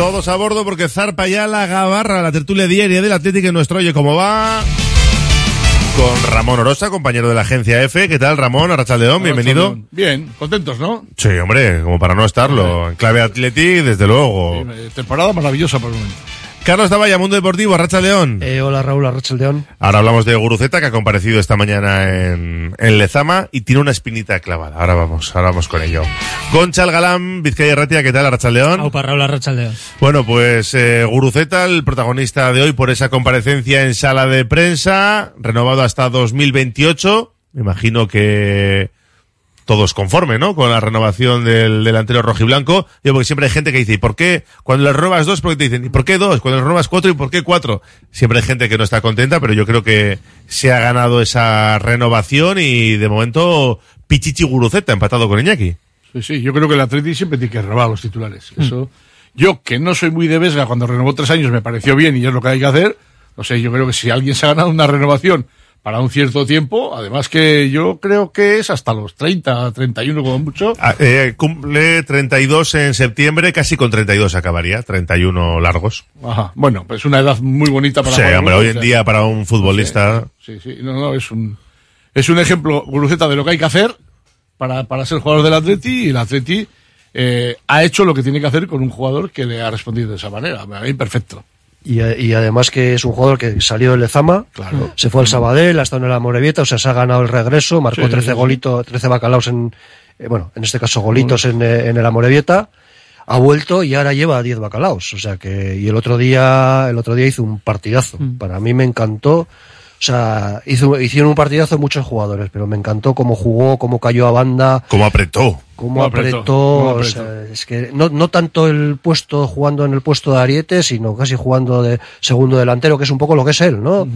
Todos a bordo porque zarpa ya la gabarra, la tertulia diaria del Atlético en nuestro Oye Cómo Va. Con Ramón Orosa, compañero de la agencia F. ¿Qué tal, Ramón? Arrachaldeón, bienvenido. Bien, contentos, ¿no? Sí, hombre, como para no estarlo. En clave Atleti, desde luego. Temporada maravillosa por el momento. Carlos Davalla, Mundo Deportivo, Arracha León. Eh, hola Raúl, Arracha León. Ahora hablamos de Guruceta, que ha comparecido esta mañana en, en Lezama y tiene una espinita clavada. Ahora vamos, ahora vamos con ello. Concha el Galán, Vizcaya Ratia, ¿qué tal, Arracha León? Aupa, Raúl Arracha León. Bueno, pues eh, Guruceta, el protagonista de hoy por esa comparecencia en sala de prensa, renovado hasta 2028. Me imagino que todos conformes, ¿no? Con la renovación del delantero rojiblanco. Yo porque siempre hay gente que dice, ¿y por qué? Cuando le robas dos, porque te dicen, ¿y por qué dos? Cuando le robas cuatro, ¿y por qué cuatro? Siempre hay gente que no está contenta, pero yo creo que se ha ganado esa renovación y de momento Pichichi Guruceta empatado con Iñaki. Sí, sí, yo creo que el Atleti siempre tiene que renovar a los titulares. Eso, yo que no soy muy de Vesga, cuando renovó tres años me pareció bien y es lo que hay que hacer. No sé, yo creo que si alguien se ha ganado una renovación para un cierto tiempo, además que yo creo que es hasta los 30, 31 como mucho. Ah, eh, cumple 32 en septiembre, casi con 32 acabaría, 31 largos. Ajá, bueno, pues una edad muy bonita para Sí, jugar hombre, hoy en o día sea, para un futbolista... Sí, sí, no, no, es un, es un ejemplo, Guruceta, de lo que hay que hacer para, para ser jugador del Atleti y el Atleti eh, ha hecho lo que tiene que hacer con un jugador que le ha respondido de esa manera. A mí, perfecto. Y, y además que es un jugador que salió del Lezama, Claro. se fue al Sabadell, ha estado en la Morevieta, o sea, se ha ganado el regreso, marcó Sí, sí, 13 sí, sí. golitos, 13 bacalaos en, eh, bueno, en este caso golitos en, eh, en el Amorebieta, ha vuelto y ahora lleva 10 bacalaos, o sea que, y el otro día, el otro día hizo un partidazo, para mí me encantó, o sea, hizo, hicieron un partidazo muchos jugadores, pero me encantó cómo jugó, cómo cayó a banda, Cómo apretó. Cómo apretó, apretó, cómo o apretó. sea, es que no, no tanto el puesto jugando en el puesto de Ariete, sino casi jugando de segundo delantero, que es un poco lo que es él, ¿no?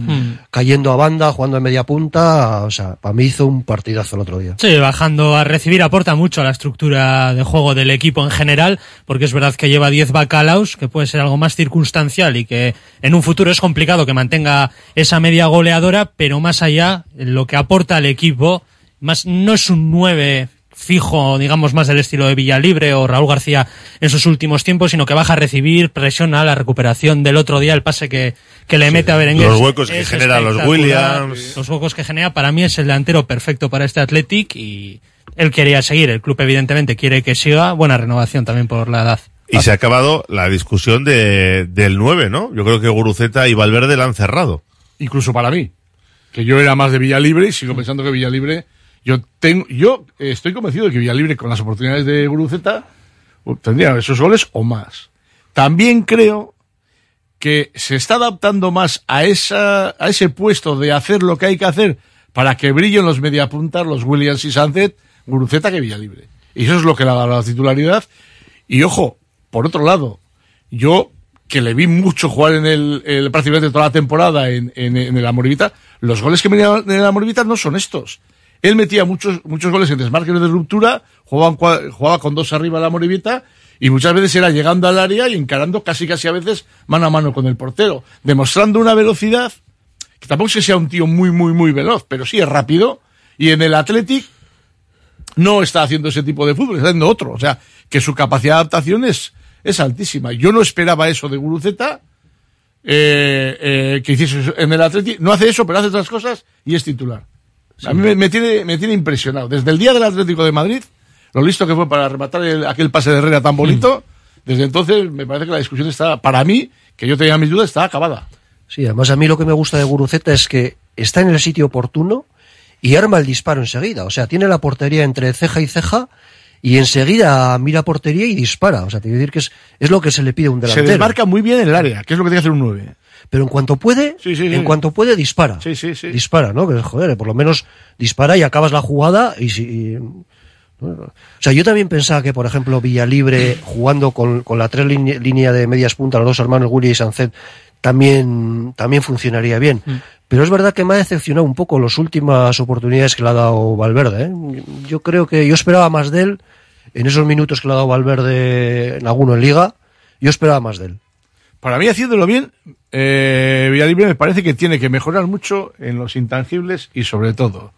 Cayendo a banda, jugando en media punta, o sea, para mí hizo un partidazo el otro día. Sí, bajando a recibir aporta mucho a la estructura de juego del equipo en general, porque es verdad que lleva 10 bacalaos, que puede ser algo más circunstancial y que en un futuro es complicado que mantenga esa media goleadora, pero más allá, lo que aporta al equipo, más no es un 9 fijo, digamos, más del estilo de Villalibre o Raúl García en sus últimos tiempos, sino que baja a recibir, presiona la recuperación del otro día, el pase que, que le mete a Berenguer. Los huecos que es genera los. Williams. Los huecos que genera, para mí es el delantero perfecto para este Athletic y él quería seguir. El club, evidentemente, quiere que siga. Buena renovación también por la edad. Y se ha acabado la discusión de, del 9, ¿no? Yo creo que Guruceta y Valverde la han cerrado. Incluso para mí. Que yo era más de Villalibre y sigo pensando que Villalibre. Yo tengo, yo estoy convencido de que Villalibre, con las oportunidades de Guruceta, tendría esos goles o más. También creo que se está adaptando más a esa, a ese puesto de hacer lo que hay que hacer para que brillen los mediapuntas, los Williams y Sánchez, Guruceta que Villalibre. Y eso es lo que le ha dado la titularidad. Y ojo, por otro lado, yo que le vi mucho jugar en el, el prácticamente toda la temporada en, en, en el los goles que venía en el Amoribita no son estos. Él metía muchos, muchos goles en desmarques de ruptura, jugaba, jugaba con dos arriba la Moribita y muchas veces era llegando al área y encarando casi casi a veces mano a mano con el portero, demostrando una velocidad que tampoco es que sea un tío muy, muy, muy veloz, pero sí es rápido y en el Athletic no está haciendo ese tipo de fútbol, está haciendo otro. O sea, que su capacidad de adaptación es, es altísima. Yo no esperaba eso de Guruceta, eh, eh, que hiciese en el Athletic. No hace eso, pero hace otras cosas y es titular. A mí me, me tiene, me tiene impresionado. Desde el día del Atlético de Madrid, lo listo que fue para rematar el- aquel pase de Herrera tan bonito, desde entonces me parece que la discusión está, para mí, que yo tenía mis dudas, está acabada. Sí, además a mí lo que me gusta de Guruceta es que está en el sitio oportuno y arma el disparo enseguida. O sea, tiene la portería entre ceja y ceja y enseguida mira portería y dispara. O sea, te quiero decir que es, es lo que se le pide a un Se delantero. desmarca muy bien en el área, que es lo que tiene que hacer un 9. Pero en cuanto puede, sí. en cuanto puede dispara. Sí, sí, sí. Dispara, ¿no? Que joder, por lo menos dispara y acabas la jugada y si y- o sea, yo también pensaba que, por ejemplo, Villalibre jugando con, con la tres line- línea de medias puntas, los dos hermanos Willy y Sancet, también, también funcionaría bien. Pero es verdad que me ha decepcionado un poco las últimas oportunidades que le ha dado Valverde. ¿eh? Yo creo que yo esperaba más de él en esos minutos que le ha dado Valverde en alguno en Liga. Yo esperaba más de él. Para mí, haciéndolo bien, eh, Villalibre me parece que tiene que mejorar mucho en los intangibles y sobre todo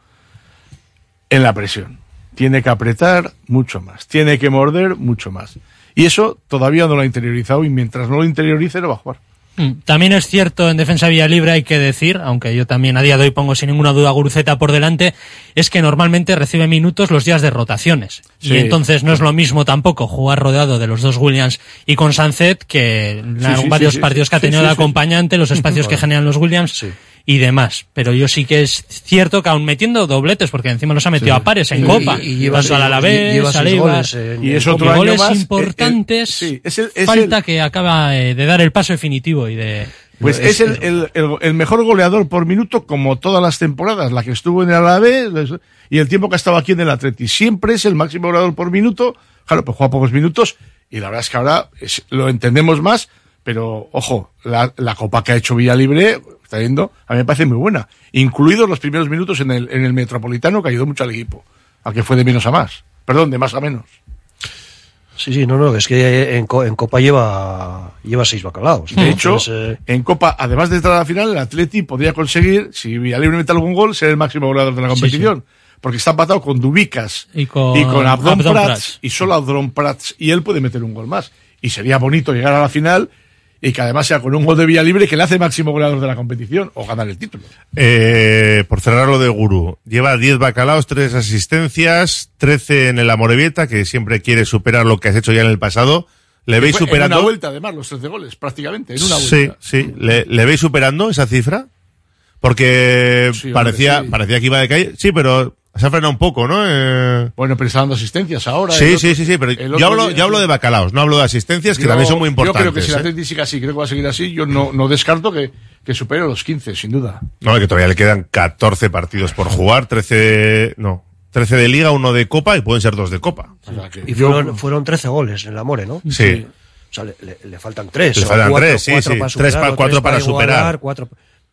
en la presión. Tiene que apretar mucho más, tiene que morder mucho más. Y eso todavía no lo ha interiorizado y mientras no lo interiorice no va a jugar. Mm, También es cierto en defensa vía libre hay que decir, aunque yo también a día de hoy pongo sin ninguna duda a Guruceta por delante, es que normalmente recibe minutos los días de rotaciones. Sí. Y entonces no es lo mismo tampoco jugar rodeado de los dos Williams y con Sancet que en Sí, sí, varios partidos que ha tenido de acompañante, los espacios que (laughs) generan los Williams y demás. Pero yo sí que es cierto que aún metiendo dobletes, porque encima los ha metido Sí. a pares en Sí, Copa, y- y lleva tanto al Alavés, lleva Eibar, goles en- Y es otro año goles más, eh, eh, importantes. sí, es el- es falta el- que acaba eh, de dar el paso definitivo y de Pues es el, el- el- el mejor goleador por minuto como todas las temporadas, la que estuvo en el Alavés y el tiempo que ha estado aquí en el Atleti. Siempre es el máximo goleador por minuto. Claro, pues juega pocos minutos y la verdad es que ahora es- lo entendemos más, pero ojo, la, la copa que ha hecho Villalibre, está viendo, a mí me parece muy buena. Incluidos los primeros minutos en el, en el Metropolitano, que ayudó mucho al equipo. Al que fue de menos a más. Perdón, de más a menos. Sí, sí, no, no, es que en, Co- en Copa lleva, lleva seis bacalaos. De ¿no? hecho, Entonces, eh, en Copa, además de entrar a la final, el Atleti podría conseguir, si Villalibre mete algún gol, ser el máximo goleador de la competición. Porque está empatado con Dubicas y con, y con Abdon, Abdon Prats, Prats. y solo Abdon Prats, y él puede meter un gol más. Y sería bonito llegar a la final y que además sea con un gol de Villalibre que le hace máximo goleador de la competición o ganar el título. Eh, por cerrar lo de Guru, lleva 10 bacalaos, 3 asistencias, 13 en el Amorebieta, que siempre quiere superar lo que has hecho ya en el pasado. ¿Le veis Fue En superando? una vuelta, además, los 13 goles, prácticamente, en una Sí, vuelta. sí. ¿Le, le veis superando esa cifra? Porque Sí, hombre, parecía, sí. parecía que iba de calle. Sí, pero se ha frenado un poco, ¿no? Eh, Bueno, pero está dando asistencias ahora. sí, otro- sí, sí, sí, pero yo hablo, día- yo hablo de bacalaos, no hablo de asistencias, que Yo- también son muy importantes. Yo creo que si la ¿eh? Atleti sigue así, creo que va a seguir así, yo no, no descarto que, que supere los 15, sin duda. No, que todavía le quedan 14 partidos por jugar, 13, no, 13 de liga, uno de copa y pueden ser dos de copa. y fueron, fueron 13 goles en el Amore, ¿no? Sí. O sea, le, le- le faltan tres. Le o faltan cuatro- tres, sí, cuatro sí. para Tres superar, pa- o cuatro tres para igualar, superar. cuatro-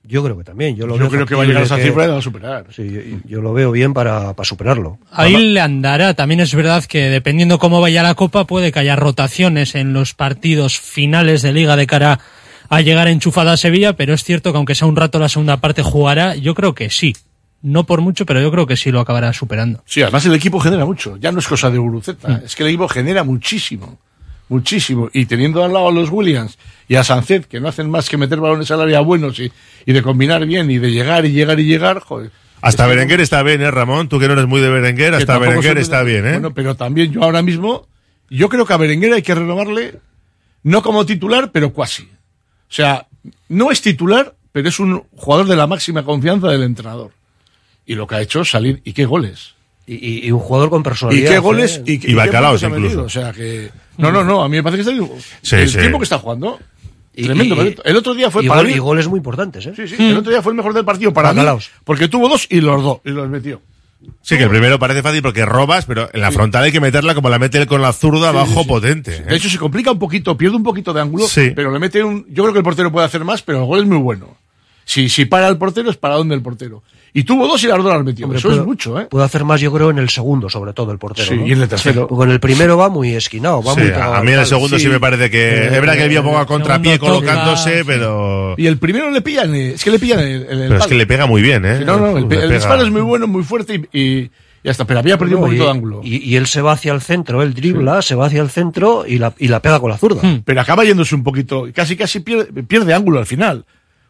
Yo creo que también. Yo, lo Yo veo creo que va a llegar a esa cifra y la va a superar. Sí, yo, yo lo veo bien para, para superarlo. Ahí le andará. También es verdad que dependiendo cómo vaya la Copa, puede que haya rotaciones en los partidos finales de Liga de cara a llegar enchufada a Sevilla, pero es cierto que aunque sea un rato la segunda parte jugará, yo creo que sí. no por mucho, pero yo creo que sí lo acabará superando. Sí, además el equipo genera mucho. Ya no es cosa de Guruceta. Mm. Es que el equipo genera muchísimo. Muchísimo. Y teniendo al lado a los Williams y a Sancet, que no hacen más que meter balones al área buenos y, y de combinar bien y de llegar y llegar y llegar, joder. Hasta Berenguer está bien, ¿eh, Ramón? Tú que no eres muy de Berenguer, hasta Berenguer está de- bien, ¿eh? Bueno, pero también yo ahora mismo, yo creo que a Berenguer hay que renovarle, no como titular, pero cuasi. O sea, no es titular, pero es un jugador de la máxima confianza del entrenador. Y lo que ha hecho es salir, y qué goles. Y, y- y un jugador con Y personalidad. qué goles, ¿eh? y, Y bacalaos incluso. O sea que, no, no, no, a mí me parece que está, Sí, el sí. tiempo que está jugando. Y- tremendo. y- el otro día fue y para gol- mí- y goles muy importantes, ¿eh? Sí, sí, el otro día fue el mejor del partido para mí, Bacalaos. porque tuvo dos y los dos, y los metió. Sí, que el primero parece fácil porque robas, pero en la frontal hay que meterla como la mete él con la zurda Sí, abajo sí, sí. potente. ¿eh? De hecho, se complica un poquito, pierde un poquito de ángulo, Sí. pero le mete un. Yo creo que el portero puede hacer más, pero el gol es muy bueno. Si, si para el portero, es para donde el portero. Y tuvo dos y las dos las metió. Hombre, Eso puede- es mucho, ¿eh? Puede hacer más, yo creo, en el segundo, sobre todo, el portero. Sí, ¿no? y en el tercero. En el primero va muy esquinado, va Sí, muy a mí en el segundo sí, sí. me parece que Eh, es verdad que el vio poco a contrapié segundo toca, colocándose, sí. pero Y el primero le pillan, eh, es que le pillan el, pero es que le pega muy bien, ¿eh? Sí, no, no, el, el disparo es muy bueno, muy fuerte y, y ya está, pero había perdido No, un poquito y, de ángulo. Y, y él se va hacia el centro, él dribla, se va hacia el centro y la, y la pega con la zurda. Hmm. pero acaba yéndose un poquito, casi casi pierde, pierde ángulo al final.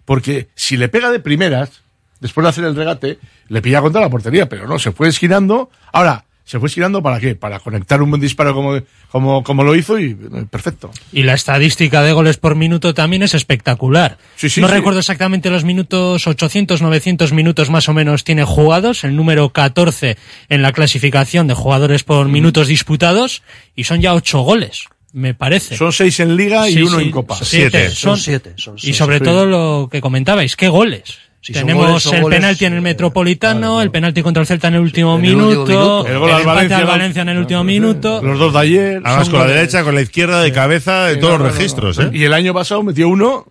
Porque si le pega de primeras, después de hacer el regate, le pilla contra la portería, pero no, se fue esquinando. Ahora, ¿se fue esquinando para qué? Para conectar un buen disparo como, como, como lo hizo y eh, perfecto. Y la estadística de goles por minuto también es espectacular. Sí, sí, no sí. recuerdo exactamente los minutos, 800, 900 minutos más o menos tiene jugados, el número 14 en la clasificación de jugadores por minutos disputados, y son ya ocho goles, me parece. Son seis en liga y Sí, uno sí, en copa. siete. Son Son- siete. Son Y sobre sí. todo lo que comentabais, ¿qué goles? Son Tenemos goles, el goles, penalti en el eh, Metropolitano, claro, el penalti contra el Celta en el último en el minuto, último minuto. El gol al Valencia, al ¿no? Valencia en el último minuto. Los dos de ayer. Además con la derecha, con la izquierda, de cabeza, de Sí, todos no, los no, no, registros, no. ¿eh? Y el año pasado metió uno.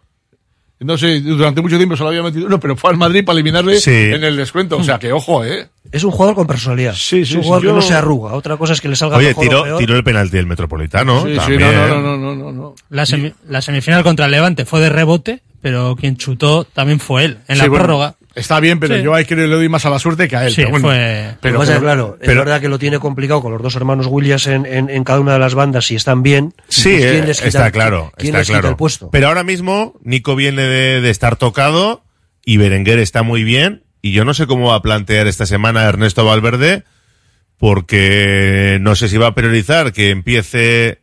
No sé, durante mucho tiempo solo había metido uno, pero fue al Madrid para eliminarle Sí. en el descuento. O sea que, ojo, ¿eh? Es un jugador con personalidad. Sí, es sí, un sí, jugador yo- que no se arruga. Otra cosa es que le salga Oye, mejor o tiró, tiró el penalti del Metropolitano. Sí, sí, también. no, no, no, no, no, no, no. La, semi- la semifinal contra el Levante fue de rebote, pero quien chutó también fue él, en Sí, la bueno, prórroga. Está bien, pero Sí. yo ahí creo que le doy más a la suerte que a él. Sí, pero bueno, fue- pero, claro, es verdad que lo tiene complicado con los dos hermanos Williams en, en, en cada una de las bandas si están bien. Sí, pues, ¿quién eh, les quita está claro, ¿quién está les quita claro. el puesto? Pero ahora mismo Nico viene de, de estar tocado y Berenguer está muy bien y yo no sé cómo va a plantear esta semana Ernesto Valverde porque no sé si va a priorizar que empiece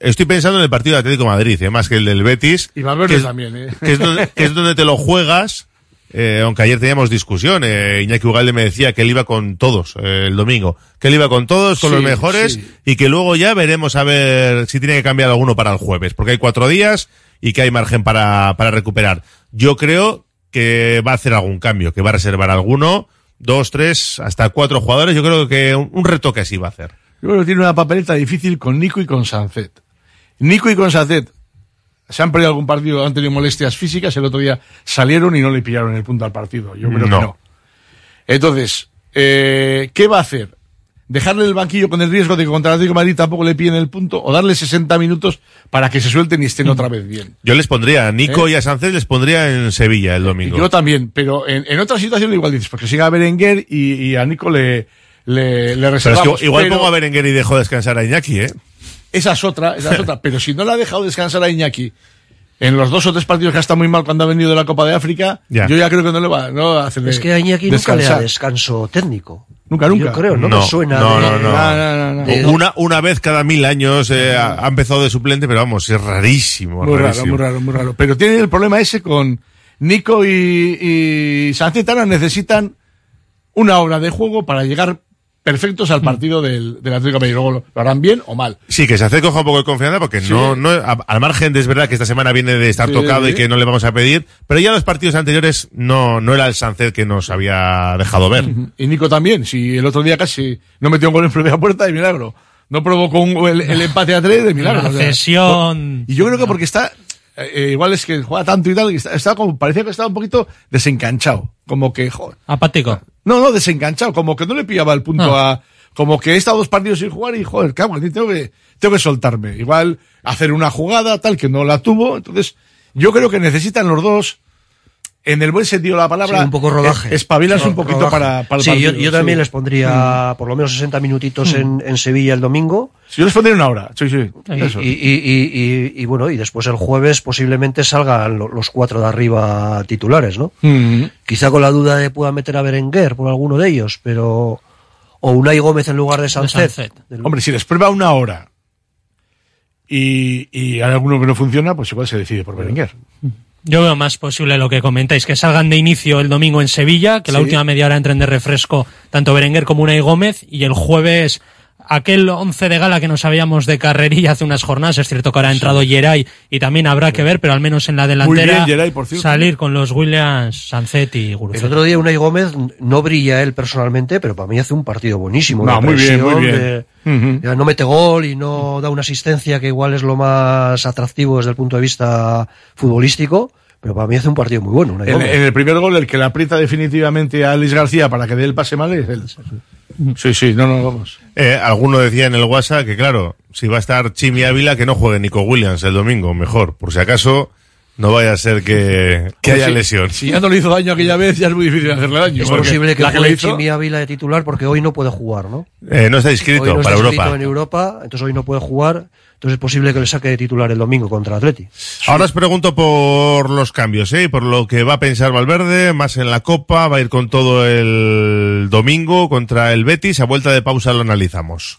Estoy pensando en el partido de Atlético de Madrid, eh, más que el del Betis. Y Valverde que es- también, ¿eh? que es donde, que es donde te lo juegas. Eh, aunque ayer teníamos discusión, eh, Iñaki Ugalde me decía que él iba con todos eh, el domingo, que él iba con todos, con Sí, los mejores, sí. y que luego ya veremos a ver si tiene que cambiar alguno para el jueves, porque hay cuatro días y que hay margen para, para recuperar. Yo creo que va a hacer algún cambio, que va a reservar alguno, dos, tres, hasta cuatro jugadores, yo creo que un, un retoque así va a hacer. Yo creo que tiene una papeleta difícil con Nico y con Sancet. Nico y con Sancet se han perdido algún partido, han tenido molestias físicas, el otro día salieron y no le pillaron el punto al partido. Yo creo No. que no. Entonces, eh, ¿qué va a hacer? ¿Dejarle el banquillo con el riesgo de que contra el Atlético de Madrid tampoco le pillen el punto? ¿O darle 60 minutos para que se suelten y estén otra vez bien? Yo les pondría a Nico ¿Eh? y a Sánchez les pondría en Sevilla el domingo. Yo también, pero en, en otra situación igual dices, porque siga a Berenguer y, y a Nico le, le, le Pero es reservamos. que igual pero- pongo a Berenguer y dejo descansar a Iñaki, ¿eh? Esa es otra, esa es otra. (laughs) Pero si no le ha dejado descansar a Iñaki en los dos o tres partidos que ha estado muy mal cuando ha venido de la Copa de África, Ya. yo ya creo que no le va, no a hacerle Es que a Iñaki nunca le da descanso técnico. Nunca, nunca. Yo creo, no, No, me suena. no, de- no, no. De- Una, una vez cada mil años eh, ha, ha empezado de suplente, pero vamos, es rarísimo. Muy raro, rarísimo. muy raro, muy raro. Pero tienen el problema ese con Nico y, y Sánchez Tana necesitan una hora de juego para llegar perfectos al partido del, del Atlético de Madrid. Luego lo, lo harán bien o mal. Sí, que se hace coja un poco de confianza porque Sí. no, no, a- al margen de es verdad que esta semana viene de estar Sí, tocado sí. y que no le vamos a pedir, pero ya los partidos anteriores no, no era el Sánchez que nos había dejado ver. Y Nico también, si el otro día casi no metió un gol en propia puerta, de milagro. No provocó un- el, el empate a tres, de milagro. Una o sea, cesión. Y yo creo que porque está, eh, eh, igual es que juega tanto y tal, y está, está como, parecía que estaba un poquito desencanchado. Como que, joder. Apático. No, no, desenganchado, como que no le pillaba el punto Ah. a, como que he estado dos partidos sin jugar y joder, cago, tengo que, tengo que soltarme. Igual hacer una jugada tal que no la tuvo, entonces yo creo que necesitan los dos en el buen sentido de la palabra, Sí, un poco rodaje. eh, espabilas un poquito Rodaje. para, para el Sí, yo, partido, yo también sí. les pondría por lo menos 60 minutitos en, en Sevilla el domingo. Sí, yo les pondría una hora, sí, sí. Y, eso. y- y- y- y- y bueno, y después el jueves posiblemente salgan lo- los cuatro de arriba titulares, ¿no? Mm. Quizá con la duda de pueda meter a Berenguer por alguno de ellos, pero. O Unai Gómez en lugar de Sánchez. Hombre, si les prueba una hora y, y hay alguno que no funciona, pues igual se decide por Berenguer. Yo veo más posible lo que comentáis, que salgan de inicio el domingo en Sevilla, que la última media hora entren de refresco tanto Berenguer como Unai Gómez, y el jueves aquel once de gala que nos sabíamos de carrerilla hace unas jornadas, es cierto que ahora ha entrado Geray y también habrá que ver, pero al menos en la delantera bien, Geray, por salir con los Williams, Sanzet y Guruceta. El otro día Unai Gómez no brilla él personalmente, pero para mí hace un partido buenísimo. No, muy bien, muy bien. de- no mete gol y no da una asistencia que igual es lo más atractivo desde el punto de vista futbolístico, pero para mí hace un partido muy bueno. Unai En, Gómez. en el primer gol, el que le aprieta definitivamente a Luis García para que dé el pase mal es él. Sí, sí, no, no, vamos. Eh, alguno decía en el WhatsApp que, claro, si va a estar Chimi Ávila, que no juegue Nico Williams el domingo, mejor, por si acaso no vaya a ser que, que haya Si- lesión. Si ya no le hizo daño aquella vez, ya es muy difícil hacerle daño. es posible que la que le juegue Chimi Ávila de titular porque hoy no puede jugar, ¿no? Eh, no está inscrito hoy no para está inscrito Europa. en Europa, entonces hoy no puede jugar, entonces es posible que le saque de titular el domingo contra Atleti. Ahora os pregunto por los cambios, ¿eh? Por lo que va a pensar Valverde, más en la Copa, va a ir con todo el domingo contra el Betis. A vuelta de pausa lo analizamos.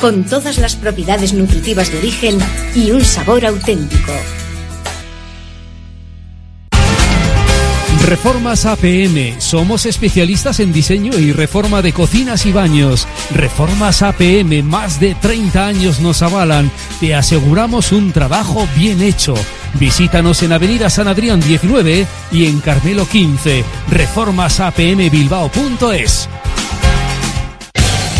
con todas las propiedades nutritivas de origen y un sabor auténtico. Reformas APM. Somos especialistas en diseño y reforma de cocinas y baños. Reformas APM, más de 30 años nos avalan. Te aseguramos un trabajo bien hecho. Visítanos en Avenida San Adrián 19 y en Carmelo 15. Reformasapmbilbao.es.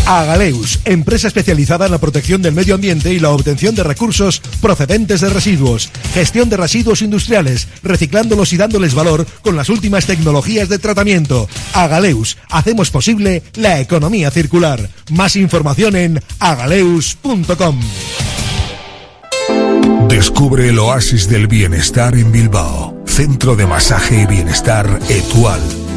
Agaleus, empresa especializada en la protección del medio ambiente y la obtención de recursos procedentes de residuos. Gestión de residuos industriales, reciclándolos y dándoles valor con las últimas tecnologías de tratamiento. Agaleus, hacemos posible la economía circular. Más información en agaleus.com. Descubre el oasis del bienestar en Bilbao. Centro de masaje y bienestar Etual.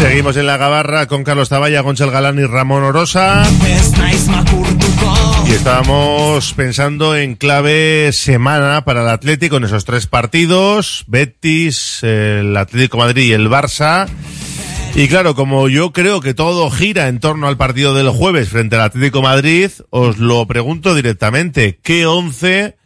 Seguimos en la gabarra con Carlos Taballa, Gonzalo Galán y Ramón Orosa. Y estábamos pensando en clave semana para el Atlético en esos tres partidos, Betis, el Atlético Madrid y el Barça. Y claro, como yo creo que todo gira en torno al partido del jueves frente al Atlético Madrid, os lo pregunto directamente. ¿Qué once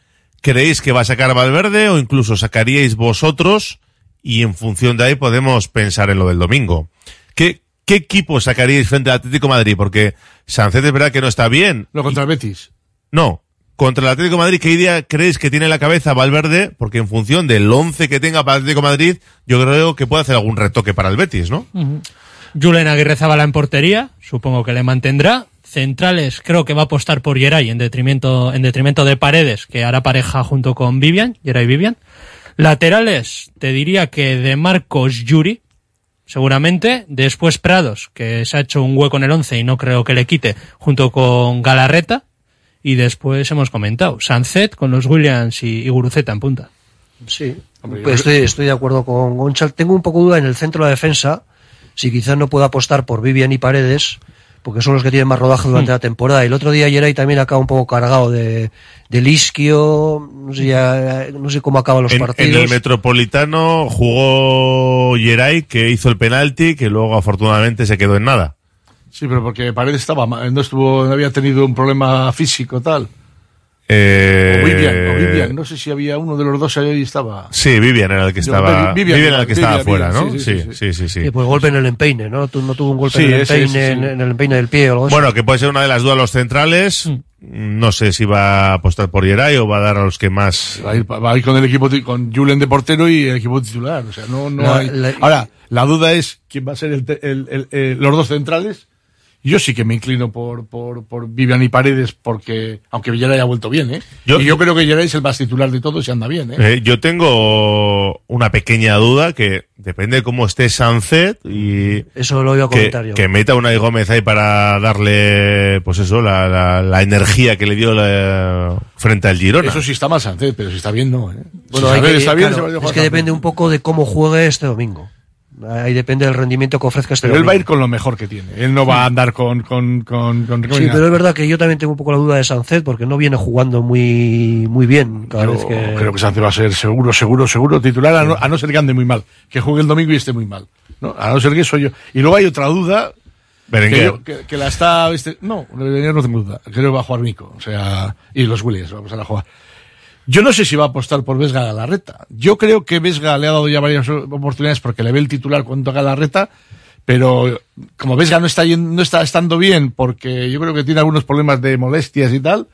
creéis que va a sacar Valverde o incluso sacaríais vosotros? Y en función de ahí podemos pensar en lo del domingo. ¿Qué, qué equipo sacaríais frente al Atlético de Madrid? Porque Sancet es verdad que no está bien. No, contra el Betis. No. Contra el Atlético de Madrid, ¿qué idea creéis que tiene en la cabeza Valverde? Porque en función del 11 que tenga para el Atlético de Madrid, yo creo que puede hacer algún retoque para el Betis, ¿no? Julen Aguirre Zabala en portería, supongo que le mantendrá. Centrales, creo que va a apostar por Geray en detrimento, en detrimento de Paredes, que hará pareja junto con Vivian, Geray Vivian. Laterales, te diría que de Marcos Yuri, seguramente. Después Prados, que se ha hecho un hueco en el 11 y no creo que le quite, junto con Galarreta. Y después hemos comentado, Sancet con los Williams y, y Guruceta en punta. Sí, pues estoy, estoy de acuerdo con Gonchal. Tengo un poco duda en el centro de la defensa, si quizás no puedo apostar por Vivian y Paredes, porque son los que tienen más rodaje durante la temporada. Y el otro día Yeray también acaba un poco cargado de, de Lisquio, no sé, ya- no sé cómo acaban los En, en partidos. el Metropolitano jugó Geray, que hizo el penalti, que luego afortunadamente se quedó en nada. Sí, pero porque Paredes estaba, ma- no estuvo, no había tenido un problema físico tal. Eh, O Vivian, o Vivian, no sé si había uno de los dos ahí estaba. Sí, Vivian era el que estaba. Vivian, Vivian, era el que estaba fuera, Vivian, ¿no? sí, Sí, sí, sí, sí. sí. Sí, pues golpe en el empeine, ¿no? No tuvo un golpe Sí, en el empeine, en, sí. en el empeine del pie o algo así. Bueno, que puede ser una de las dudas los centrales. No sé si va a apostar por Geray o va a dar a los que más. Va a ir, va a ir con el equipo, con Julen de portero y el equipo titular. O sea, no, no La- hay. la- Ahora, la duda es quién va a ser el, te- el- el- el- los dos centrales. Yo sí que me inclino por, por, por Vivian y Paredes porque, aunque Villarreal haya vuelto bien, ¿eh? Yo- y yo creo que Villarreal es el más titular de todos y anda bien, ¿eh? Eh, yo tengo una pequeña duda que depende de cómo esté Sancet y Eso lo iba a que, comentar yo. que meta una Gómez ahí para darle, pues eso, la, la, la energía que le dio la- frente al Girona. Eso sí está mal Sánchez, pero si está bien, no, ¿eh? Bueno, Si hay que- está bien, claro, se va a es que depende un poco de cómo juegue este domingo. Ahí depende del rendimiento que ofrezca este Pero él va a ir con lo mejor que tiene. Él no va a andar con, con, con, con Sí, pero es verdad que yo también tengo un poco la duda de Sancet porque no viene jugando muy muy bien cada Yo vez que creo que Sánchez va a ser seguro, seguro, seguro titular, a no, a no ser que ande muy mal. Que juegue el domingo y esté muy mal. ¿no? A no ser que eso yo. Y luego hay otra duda. Berenguer. Que, yo- que- que la está. este- no, Berenguer no tengo duda. Creo que va a jugar Nico. O sea, y los Williams vamos a jugar. Yo no sé si va a apostar por Vesga a Galarreta. Yo creo que Vesga le ha dado ya varias oportunidades porque le ve el titular cuando a Galarreta, pero como Vesga no está, no está estando bien porque yo creo que tiene algunos problemas de molestias y tal,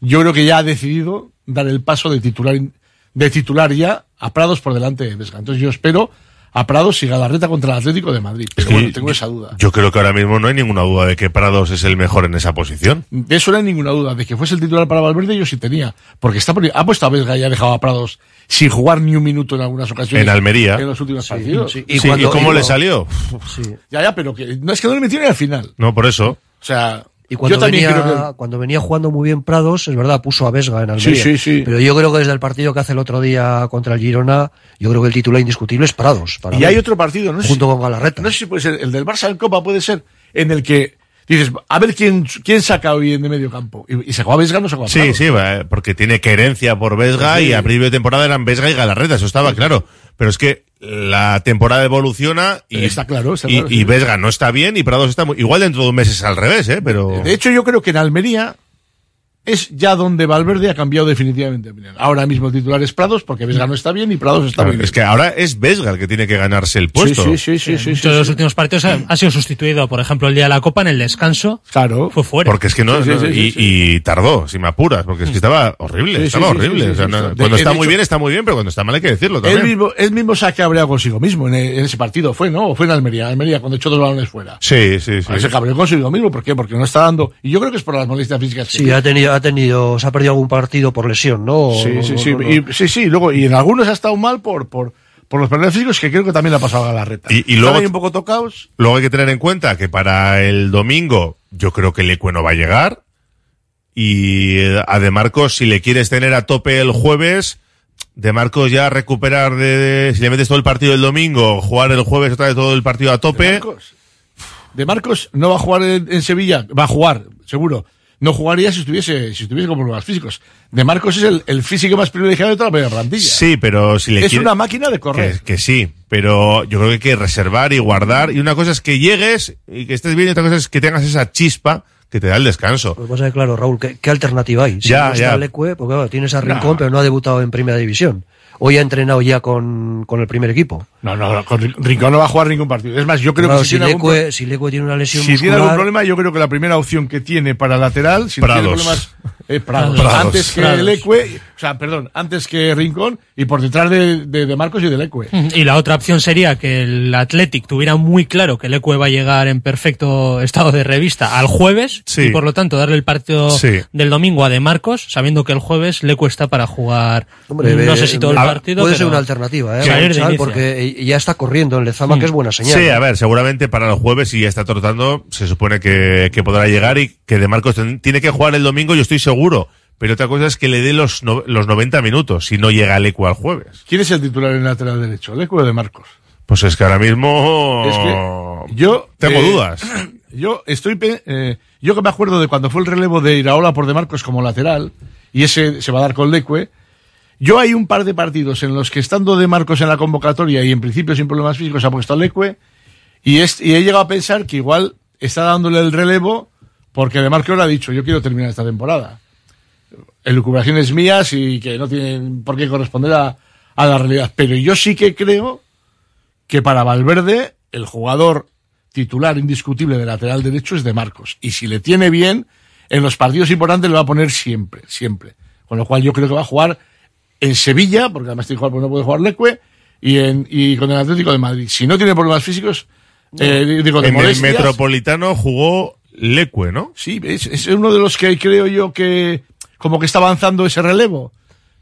yo creo que ya ha decidido dar el paso de titular, de titular ya a Prados por delante de Vesga. Entonces yo espero a Prados y Galarreta contra el Atlético de Madrid. Pero que bueno, yo- tengo esa duda. Yo creo que ahora mismo no hay ninguna duda de que Prados es el mejor en esa posición. De eso no hay ninguna duda. De que fuese el titular para Valverde, yo sí tenía. Porque está ha puesto a Vesga y ha dejado a Prados sin jugar ni un minuto en algunas ocasiones. En Almería. En los últimos partidos. sí. ¿Y Sí, cuando- ¿y cómo le salió? Ya, ya, pero que no es que no le metió ni al final. No, por eso. O sea, y cuando yo también venía, creo que. cuando venía jugando muy bien Prados, es verdad, puso a Vesga en Almería. Sí, sí, sí. Pero yo creo que desde el partido que hace el otro día contra el Girona, yo creo que el titular indiscutible es Prados. para Y mí. hay otro partido, no sé, Junto si, con Galarreta. no sé si puede ser el del Barça en Copa, puede ser en el que dices, a ver quién, quién saca hoy en de medio campo. Y, y sacó a Vesga, no sacó a Sí, Prados. sí, va, porque tiene querencia por Vesga Sí. y a principio de temporada eran Vesga y Galarreta, eso estaba claro. Pero es que la temporada evoluciona y, Está claro, está y, claro, y sí. Vesga no está bien y Prados está muy, igual dentro de un mes es al revés, ¿eh? Pero De hecho, yo creo que en Almería es ya donde Valverde ha cambiado definitivamente de opinión. Ahora mismo el titular es Prados, porque Vesga no está bien y Prados está Claro, muy bien. es que ahora es Vesga el que tiene que ganarse el puesto. sí, sí, sí, sí, en sí, todos los sí. últimos partidos ha, ha sido sustituido, por ejemplo, el día de la Copa en el descanso. Claro. Fue fuera. Porque es que no, Sí, sí, no- sí, sí, y, sí. y tardó, si me apuras, porque es que estaba horrible, Sí, sí, estaba sí, horrible. sí, O sea, sí, no- sí. De- cuando de está muy hecho- bien, está muy bien, pero cuando está mal hay que decirlo Él también. mismo, él mismo se ha cabreado consigo mismo en, en ese partido, fue, ¿no? O fue en Almería, Almería, cuando echó dos balones fuera. Sí, sí, sí. Se cabreó consigo mismo, ¿por qué? Porque no está dando. Y yo creo que es por las molestias físicas. que Sí, ha tenido, ha tenido, se ha perdido algún partido por lesión, ¿no? Sí, No, sí, no, sí. no, no. Y, sí, sí, luego, y en algunos ha estado mal por, por, por los problemas físicos que creo que también le ha pasado a la reta. Y- y luego- ahí un poco tocados. Luego hay que tener en cuenta que para el domingo yo creo que el Ecue no va a llegar. Y eh, a De Marcos, si le quieres tener a tope el jueves, De Marcos ya recuperar de, de- si le metes todo el partido el domingo, jugar el jueves otra vez todo el partido a tope. De Marcos, de Marcos no va a jugar en, en Sevilla, va a jugar, seguro. No jugaría si estuviese, si estuviese con problemas físicos. De Marcos es el, el físico más privilegiado de toda la plantilla. Sí, pero si le es quiere- una máquina de correr. Que, que sí, pero yo creo que hay que reservar y guardar. Y una cosa es que llegues y que estés bien, y otra cosa es que tengas esa chispa que te da el descanso. Lo que pasa es que, claro, Raúl, ¿qué, qué alternativa hay? Si Ya, no está ya. Lecue, porque claro, tienes a No. Rincón, pero no ha debutado en Primera División. Hoy ha entrenado ya con, con el primer equipo. No, no, con Rin- Rincón no va a jugar ningún partido. Es más, yo creo Claro, que si, si, tiene algún Lecue, si Lecue tiene una lesión si tiene muscular... algún problema, yo creo que la primera opción que tiene para lateral, si no tiene Prados. problemas, es Prados. Prados. Antes que Prados. Lecue, o sea, perdón, antes que Rincón y por detrás de, de, de Marcos y de Lecue. Y la otra opción sería que el Athletic tuviera muy claro que el Ecue va a llegar en perfecto estado de revista al jueves Sí. y por lo tanto darle el partido Sí. del domingo a De Marcos, sabiendo que el jueves le cuesta para jugar Hombre, no eh, sé si todo el partido. Puede ser una alternativa, ¿eh? salir de porque ya está corriendo en Lezama, que es buena señal. Sí, ¿no? a ver, seguramente para el jueves, si ya está trotando, se supone que, que podrá llegar y que De Marcos tiene que jugar el domingo, yo estoy seguro. Pero otra cosa es que le dé los, no- los 90 minutos, si no llega el Ecue al jueves. ¿Quién es el titular en lateral derecho? ¿Lecue o de Marcos? Pues es que ahora mismo Es que yo tengo eh, dudas. (clears throat) Yo estoy pe- eh, yo que me acuerdo de cuando fue el relevo de Iraola por De Marcos como lateral y ese se va a dar con Lecue. Yo hay un par de partidos en los que estando De Marcos en la convocatoria y en principio sin problemas físicos ha puesto a es- y he llegado a pensar que igual está dándole el relevo porque De Marcos le ha dicho yo quiero terminar esta temporada. Elucubraciones mías y que no tienen por qué corresponder a, a la realidad. Pero yo sí que creo que para Valverde el jugador titular indiscutible de lateral derecho es de Marcos. Y si le tiene bien, en los partidos importantes le va a poner siempre, siempre. Con lo cual yo creo que va a jugar en Sevilla, porque además tiene que jugar porque no puede jugar Lecue, y, en, y con el Atlético de Madrid. Si no tiene problemas físicos, eh, digo, de en el Metropolitano jugó Lecue, ¿no? Sí, es, es uno de los que creo yo que como que está avanzando ese relevo.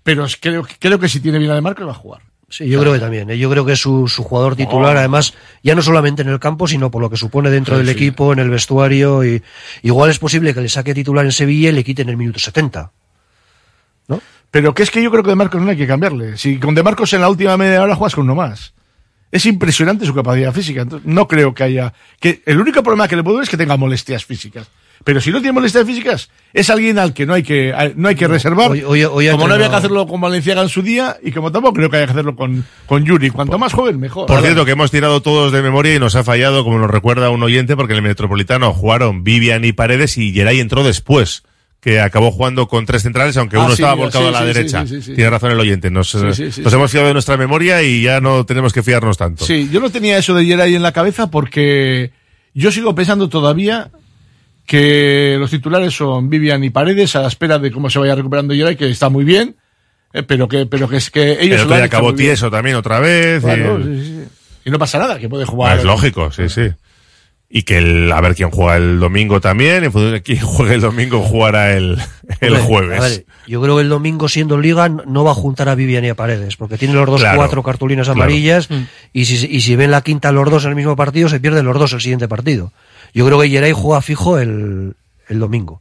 Pero es- creo, creo que si tiene bien a de Marcos va a jugar. Sí, yo creo que también. ¿eh? Yo creo que es su, su jugador titular, Oh. además, ya no solamente en el campo, sino por lo que supone dentro Sí, del sí. equipo, en el vestuario. y Igual es posible que le saque titular en Sevilla y le quiten el minuto 70. Pero que es que yo creo que de Marcos no hay que cambiarle. Si con de Marcos en la última media hora juegas con uno más. Es impresionante su capacidad física. Entonces, no creo que haya. que El único problema que le puedo ver es que tenga molestias físicas. Pero si no tiene molestias físicas, es alguien al que no hay que, no hay que reservar. Hoy- hoy- hoy ha como no había que hacerlo con Valenciaga en su día, y como tampoco creo que haya que hacerlo con, con Yuri. Cuanto más joven, mejor. Por cierto, que hemos tirado todos de memoria y nos ha fallado, como nos recuerda un oyente, porque en el Metropolitano jugaron Vivian y Paredes y Geray entró después, que acabó jugando con tres centrales, aunque Ah, uno sí, estaba volcado sí, a la sí, derecha. Tiene razón el oyente, nos, hemos fiado de nuestra memoria y ya no tenemos que fiarnos tanto. Sí, yo no tenía eso de Yeray en la cabeza porque yo sigo pensando todavía que los titulares son Vivian y Paredes a la espera de cómo se vaya recuperando Yeray, que está muy bien, eh, pero que pero que es que ellos día hecho acabó tieso también otra vez. Claro, y- no pasa nada, que puede Ah, jugar. es lógico, sí, sí. Y que el, a ver quién juega el domingo también, en función de quién (laughs) juegue el domingo jugará el, el Hombre, jueves. a ver, yo creo que el domingo, siendo Liga, no va a juntar a Vivian y a Paredes, porque tiene los dos Claro, cuatro cartulinas claro. amarillas, y, si, y si ven la quinta los dos en el mismo partido, se pierden los dos el siguiente partido. Yo creo que Yeray juega fijo el, el domingo.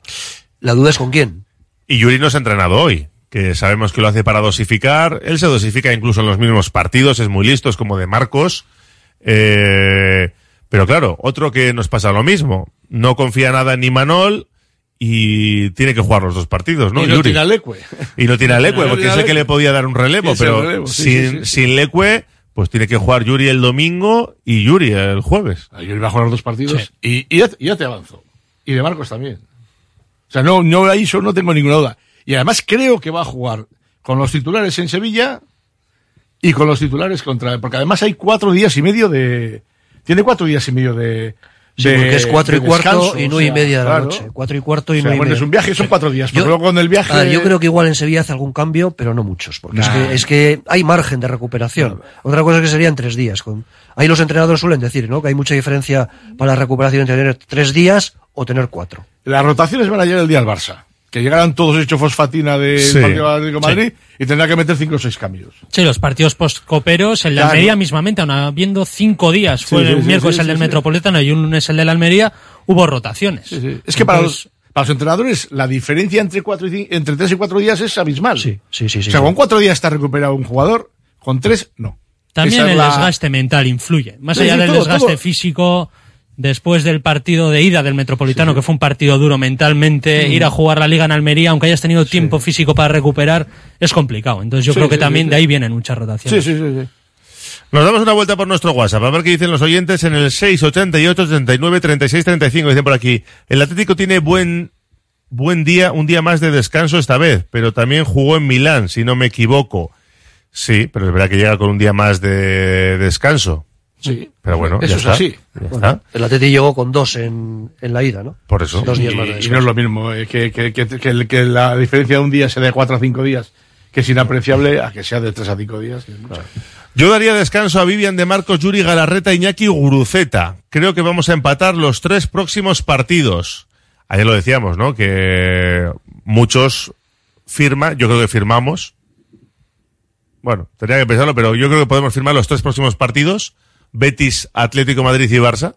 La duda es con quién. Y Yuri nos ha entrenado hoy, que sabemos que lo hace para dosificar. Él se dosifica incluso en los mismos partidos, es muy listo, es como de Marcos. Eh, pero claro, otro que nos pasa lo mismo. No confía nada en Imanol y tiene que jugar los dos partidos, ¿no? y no Yuri? tiene a Lecue. Y no tiene a Lecue, No porque sé que le podía dar un relevo, pero relevo, sí, sin, sí, sí. sin Lecue, pues tiene que jugar Yuri el domingo y Yuri el jueves. Yuri va a jugar los dos partidos y, y ya, y ya te avanzo. Y de Marcos también. O sea, no, no, ahí eso no tengo ninguna duda. Y además creo que va a jugar con los titulares en Sevilla y con los titulares contra, porque además hay cuatro días y medio de, tiene cuatro días y medio de, Sí, de- porque es cuatro y cuarto y o nueve y media de la claro. noche. Cuatro y cuarto y O sea, nueve y bueno, media. es un viaje, son cuatro días, Yo- pero luego con el viaje... Ah, yo creo que igual en Sevilla hace algún cambio, pero no muchos, porque es, Nah. que, es que hay margen de recuperación. Otra cosa es que serían tres días. Con, ahí los entrenadores suelen decir, ¿no? Que hay mucha diferencia para la recuperación entre tener tres días o tener cuatro. Las rotaciones van a llegar el día al Barça. Que llegarán todos hechos fosfatina del Sí. partido Atlético de Sí. Madrid y tendrá que meter cinco o seis cambios. Sí, los partidos postcoperos, el de Claro. Almería mismamente, aun habiendo cinco días, fue Sí, sí, el sí, miércoles sí, el del sí. Metropolitano y un lunes el del Almería, hubo rotaciones. Es que para los, para los entrenadores la diferencia entre cuatro y cin- entre tres y cuatro días es abismal. Sí, sí, sí. o sea, con cuatro días está recuperado un jugador, con tres no. También Esa el la- desgaste mental influye. Más Sí, allá sí, del todo, desgaste todo. físico, después del partido de ida del Metropolitano, que fue un partido duro mentalmente, Mm. ir a jugar la Liga en Almería, aunque hayas tenido tiempo físico para recuperar, es complicado. Entonces yo Sí, creo que sí, también sí, de sí. ahí vienen muchas rotaciones. Nos damos una vuelta por nuestro WhatsApp a ver qué dicen los oyentes en el 688 39 36 35. Dicen por aquí, el Atlético tiene buen buen día, un día más de descanso esta vez, pero también jugó en Milán, si no me equivoco. Sí, pero es verdad que llega con un día más de descanso. Sí. Pero bueno, Eso ya es está. así. Ya Bueno, está. el Atleti llegó con dos en, en la ida, ¿no? Por eso. Dos días y, más de y descanso. no es lo mismo eh, que, que, que, que el- que la diferencia de un día sea de cuatro a cinco días, que es inapreciable, a que sea de tres a cinco días. Yo daría descanso a Vivian de Marcos, Yuri Galarreta, Iñaki Guruceta. Creo que vamos a empatar los tres próximos partidos. Ayer lo decíamos, ¿no? Que muchos firman, yo creo que firmamos. Bueno, tendría que pensarlo, pero yo creo que podemos firmar los tres próximos partidos. Betis, Atlético Madrid y Barça.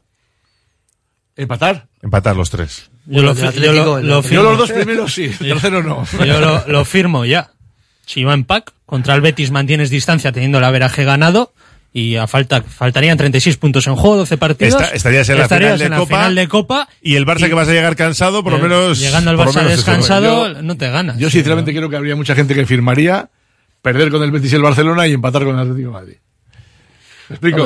¿Empatar? Empatar los tres. Yo lo, yo lo- lo firmo. Yo los dos primeros sí, el tercero no. Yo lo, lo firmo ya. Si va en pack, contra el Betis mantienes distancia teniendo el averaje ganado y a falta, faltarían 36 puntos en juego, 12 partidos. Esta- estarías en la, Estarías final, de en la Copa, final de Copa. Y el Barça y- que vas a llegar cansado, por lo menos. Llegando al Barça descansado, Yo- no te ganas. Yo sinceramente creo que habría mucha gente que firmaría perder con el Betis y el Barcelona y empatar con el Atlético de Madrid.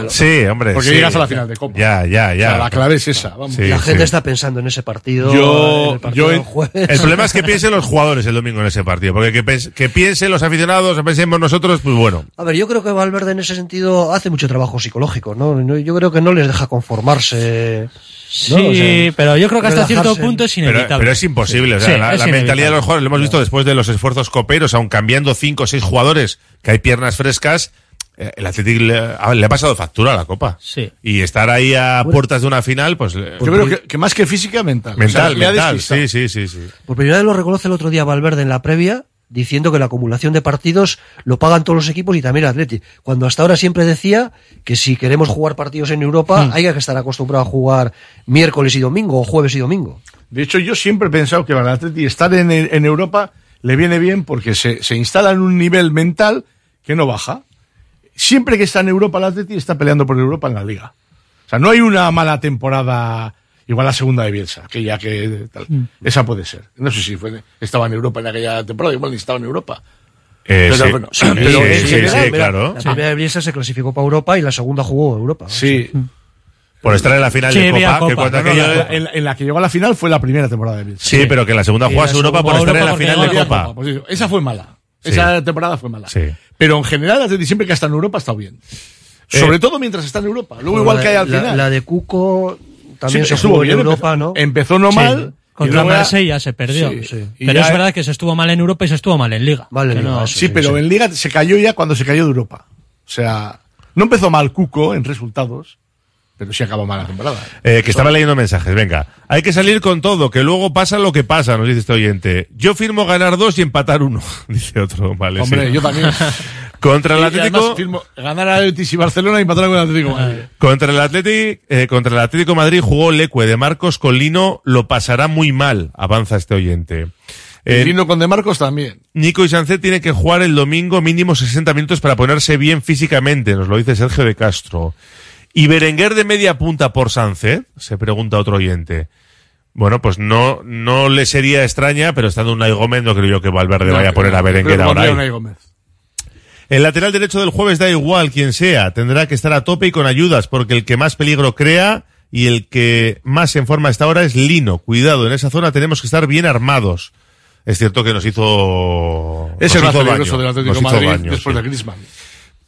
Sí, hombre. Porque sí. llegas a la final de Copa. Ya, ya, ya. O sea, la clave es esa. Vamos. Sí, la gente sí. está pensando en ese partido. Yo- en el partido yo. El problema es que piensen los jugadores el domingo en ese partido, porque que, piensen los aficionados, que pensemos nosotros, pues bueno. A ver, yo creo que Valverde en ese sentido hace mucho trabajo psicológico, ¿no? Yo creo que no les deja conformarse. ¿no? Sí, O sea, pero yo creo que hasta cierto punto es inevitable. pero es imposible, o sea, Sí, la, es la inevitable. mentalidad de los jugadores, lo hemos visto después de los esfuerzos coperos, aun cambiando cinco o seis jugadores, que hay piernas frescas, el Atlético le, ha- le ha pasado factura a la Copa. Sí. Y estar ahí a puertas de una final, pues... Yo creo que, que más que física, mental. mental, O sea, mental, sí, sí, sí, sí. Por primera vez lo reconoce el otro día Valverde en la previa, diciendo que la acumulación de partidos lo pagan todos los equipos y también el Atleti. Cuando hasta ahora siempre decía que si queremos jugar partidos en Europa, Hmm. hay que estar acostumbrado a jugar miércoles y domingo, o jueves y domingo. De hecho, yo siempre he pensado que al Atleti estar en, en Europa le viene bien porque se, se instala en un nivel mental que no baja. Siempre que está en Europa el Atleti está peleando por Europa en la Liga. O sea, no hay una mala temporada igual la segunda de Bielsa, que ya que tal. Esa puede ser. No sé si fue, estaba en Europa en aquella temporada, igual ni estaba en Europa. Eh, Pero sí. bueno, Sí, pero sí, en sí, general, sí, mira, claro. La primera de Bielsa se clasificó para Europa y la segunda jugó Europa. Sí. Por estar en la final Sí, de Copa, que Copa, No, la- en, en la que llegó a la final fue la primera temporada de Bielsa. Sí, pero que la segunda la Europa por estar en la Europa final de Copa. Pues eso, esa fue mala. Sí. Esa temporada fue mala. Sí. Pero en general, Atleti siempre que está en Europa ha estado bien. Sobre todo mientras está en Europa. Luego igual la, que hay al la- final. la de Cuco también Sí, se estuvo jugó en bien, Europa, empezó- ¿no? Empezó no mal. Contra Marsella se perdió. Sí, sí. Y Pero es verdad que se estuvo mal en Europa y se estuvo mal en Liga. Vale, Liga, no-. Sí, pero en Liga se cayó ya cuando se cayó de Europa. O sea, no empezó mal Cuco en resultados, pero sí acabó mal la temporada. Eh, que estaba leyendo mensajes, venga. Hay que salir con todo, que luego pasa lo que pasa, nos dice este oyente. Yo firmo ganar dos y empatar uno, (laughs) dice otro, vale. Hombre, sí. yo también. (laughs) Contra el Atlético, además firmo ganar a Betis y Barcelona y empatar con el Atlético Madrid. contra el Atlético, eh, contra el Atlético Madrid jugó Lecue de Marcos con Lino, lo pasará muy mal, avanza este oyente. Eh, El Lino con De Marcos también. Nico y Sancet tiene que jugar el domingo mínimo 60 minutos para ponerse bien físicamente, nos lo dice Sergio de Castro. ¿Y Berenguer de media punta por Sancet? Se pregunta otro oyente. Bueno, pues no, no le sería extraña, pero estando un Gómez no creo yo que Valverde vaya a poner a Berenguer ahora. ahí. Gómez. El lateral derecho del jueves da igual quien sea, tendrá que estar a tope y con ayudas, porque el que más peligro crea y el que más en forma está ahora es Lino. Cuidado, en esa zona tenemos que estar bien armados. Es cierto que nos hizo. Es el más peligroso del Atlético de Madrid después sí. de Griezmann.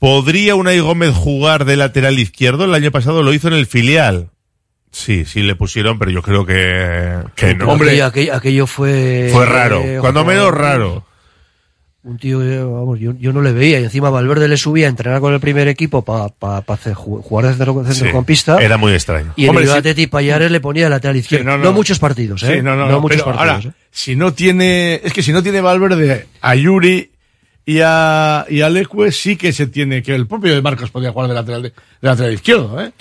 ¿Podría Unai Gómez jugar de lateral izquierdo? El año pasado lo hizo en el filial. Sí, sí le pusieron, pero yo creo que, que no. Aquello, aquello, aquello fue. Fue raro, eh, cuando joder, menos raro. Un tío, eh, vamos, yo, yo no le veía. Y encima Valverde le subía a entrenar con el primer equipo para pa, pa jugar de centro- centrocampista. Era muy extraño. Y en Hombre, el sí. Atleti Payares le ponía lateral izquierdo. no, muchos partidos, ¿eh? Sí, no, no, no, muchos pero partidos. ahora, ¿eh? si no tiene, es que si no tiene Valverde a Yuri y a, y a Leque, sí que se tiene, que el propio de Marcos podía jugar de lateral, de, de lateral izquierdo, ¿eh?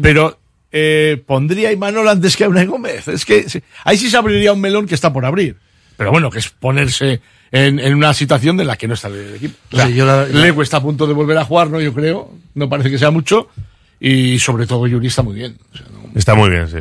Pero, eh, pondría a Imanol antes que a Unai Gómez. Es que, sí, ahí sí se abriría un melón que está por abrir. Pero bueno, que es ponerse en, en una situación de la que no está el equipo. O sea, Sí, yo la- la- Leque está a punto de volver a jugar, ¿no? Yo creo. No parece que sea mucho. Y sobre todo Yuri está muy bien. O sea, no- Está muy bien, sí.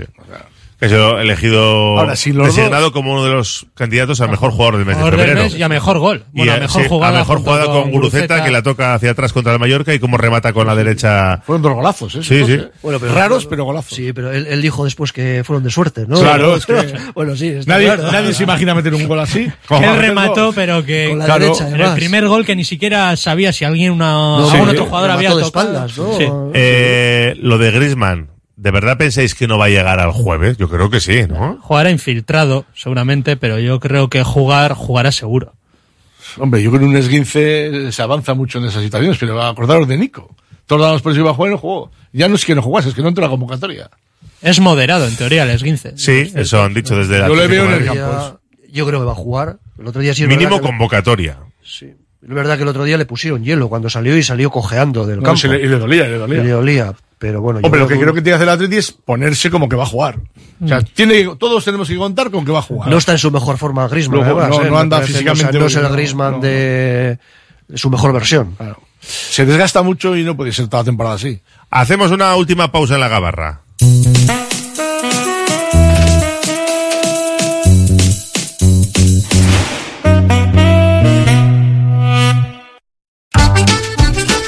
Que ha sido elegido, Ahora, si designado dos- como uno de los candidatos al mejor jugador del mes de febrero. mes y a mejor gol. Bueno, Y a mejor sí, jugada. a mejor jugada con, Guruceta, que la toca hacia atrás contra el Mallorca y cómo remata con la derecha. Fueron dos golazos, ¿eh? Sí, sí. Bueno, pero- Raros, pero golazos. Sí, pero él, él dijo después que fueron de suerte, ¿no? Claro, (laughs) es que bueno, sí, está nadie, claro. nadie se imagina meter un gol así. (laughs) Él remató, pero que Con la Claro, derecha, el primer gol que ni siquiera sabía si alguien una, No, algún sí, otro jugador había tocado. espaldas, ¿no? Sí. Eh, lo de Grisman, ¿de verdad pensáis que no va a llegar al jueves? Yo creo que sí, ¿no? Jugará infiltrado, seguramente, pero yo creo que jugar, jugará seguro. Hombre, yo creo que un esguince se avanza mucho en esas situaciones, pero acordaros de Nico. Todos damos por si iba a jugar y no jugó. Ya no es que no jugase, es que no entró a la convocatoria. Es moderado, en teoría, el esguince. Sí, eso han dicho desde la Yo le veo en el campo. Yo creo que va a jugar. El otro día sí Mínimo convocatoria. Sí. Es verdad que el otro día le pusieron hielo cuando salió y salió cojeando del No, campo. le- y le dolía, le dolía. Y le dolía. Pero bueno, yo Hombre, lo que creo que tiene que hacer el Atleti es ponerse como que va a jugar. O sea, tiene, que- todos tenemos que contar con que va a jugar. no está en su mejor forma Griezmann. Además, no- ¿eh? no Me anda físicamente, o sea, no es el no, Griezmann no. de de su mejor versión. Claro. Se desgasta mucho y no puede ser toda la temporada así. Hacemos una última pausa en la gabarra.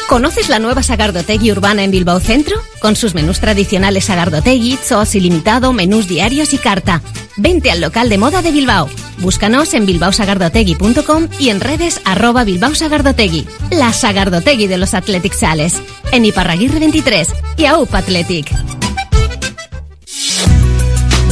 ¿Conoces la nueva Sagardotegui urbana en Bilbao Centro? Con sus menús tradicionales Sagardotegui, Zoos ilimitado, menús diarios y carta. Vente al local de moda de Bilbao. Búscanos en bilbaosagardotegui.com y en redes arroba Bilbao Sagardotegui. La Sagardotegui de los Athletic Sales. En Iparraguirre 23 y AUP Athletic.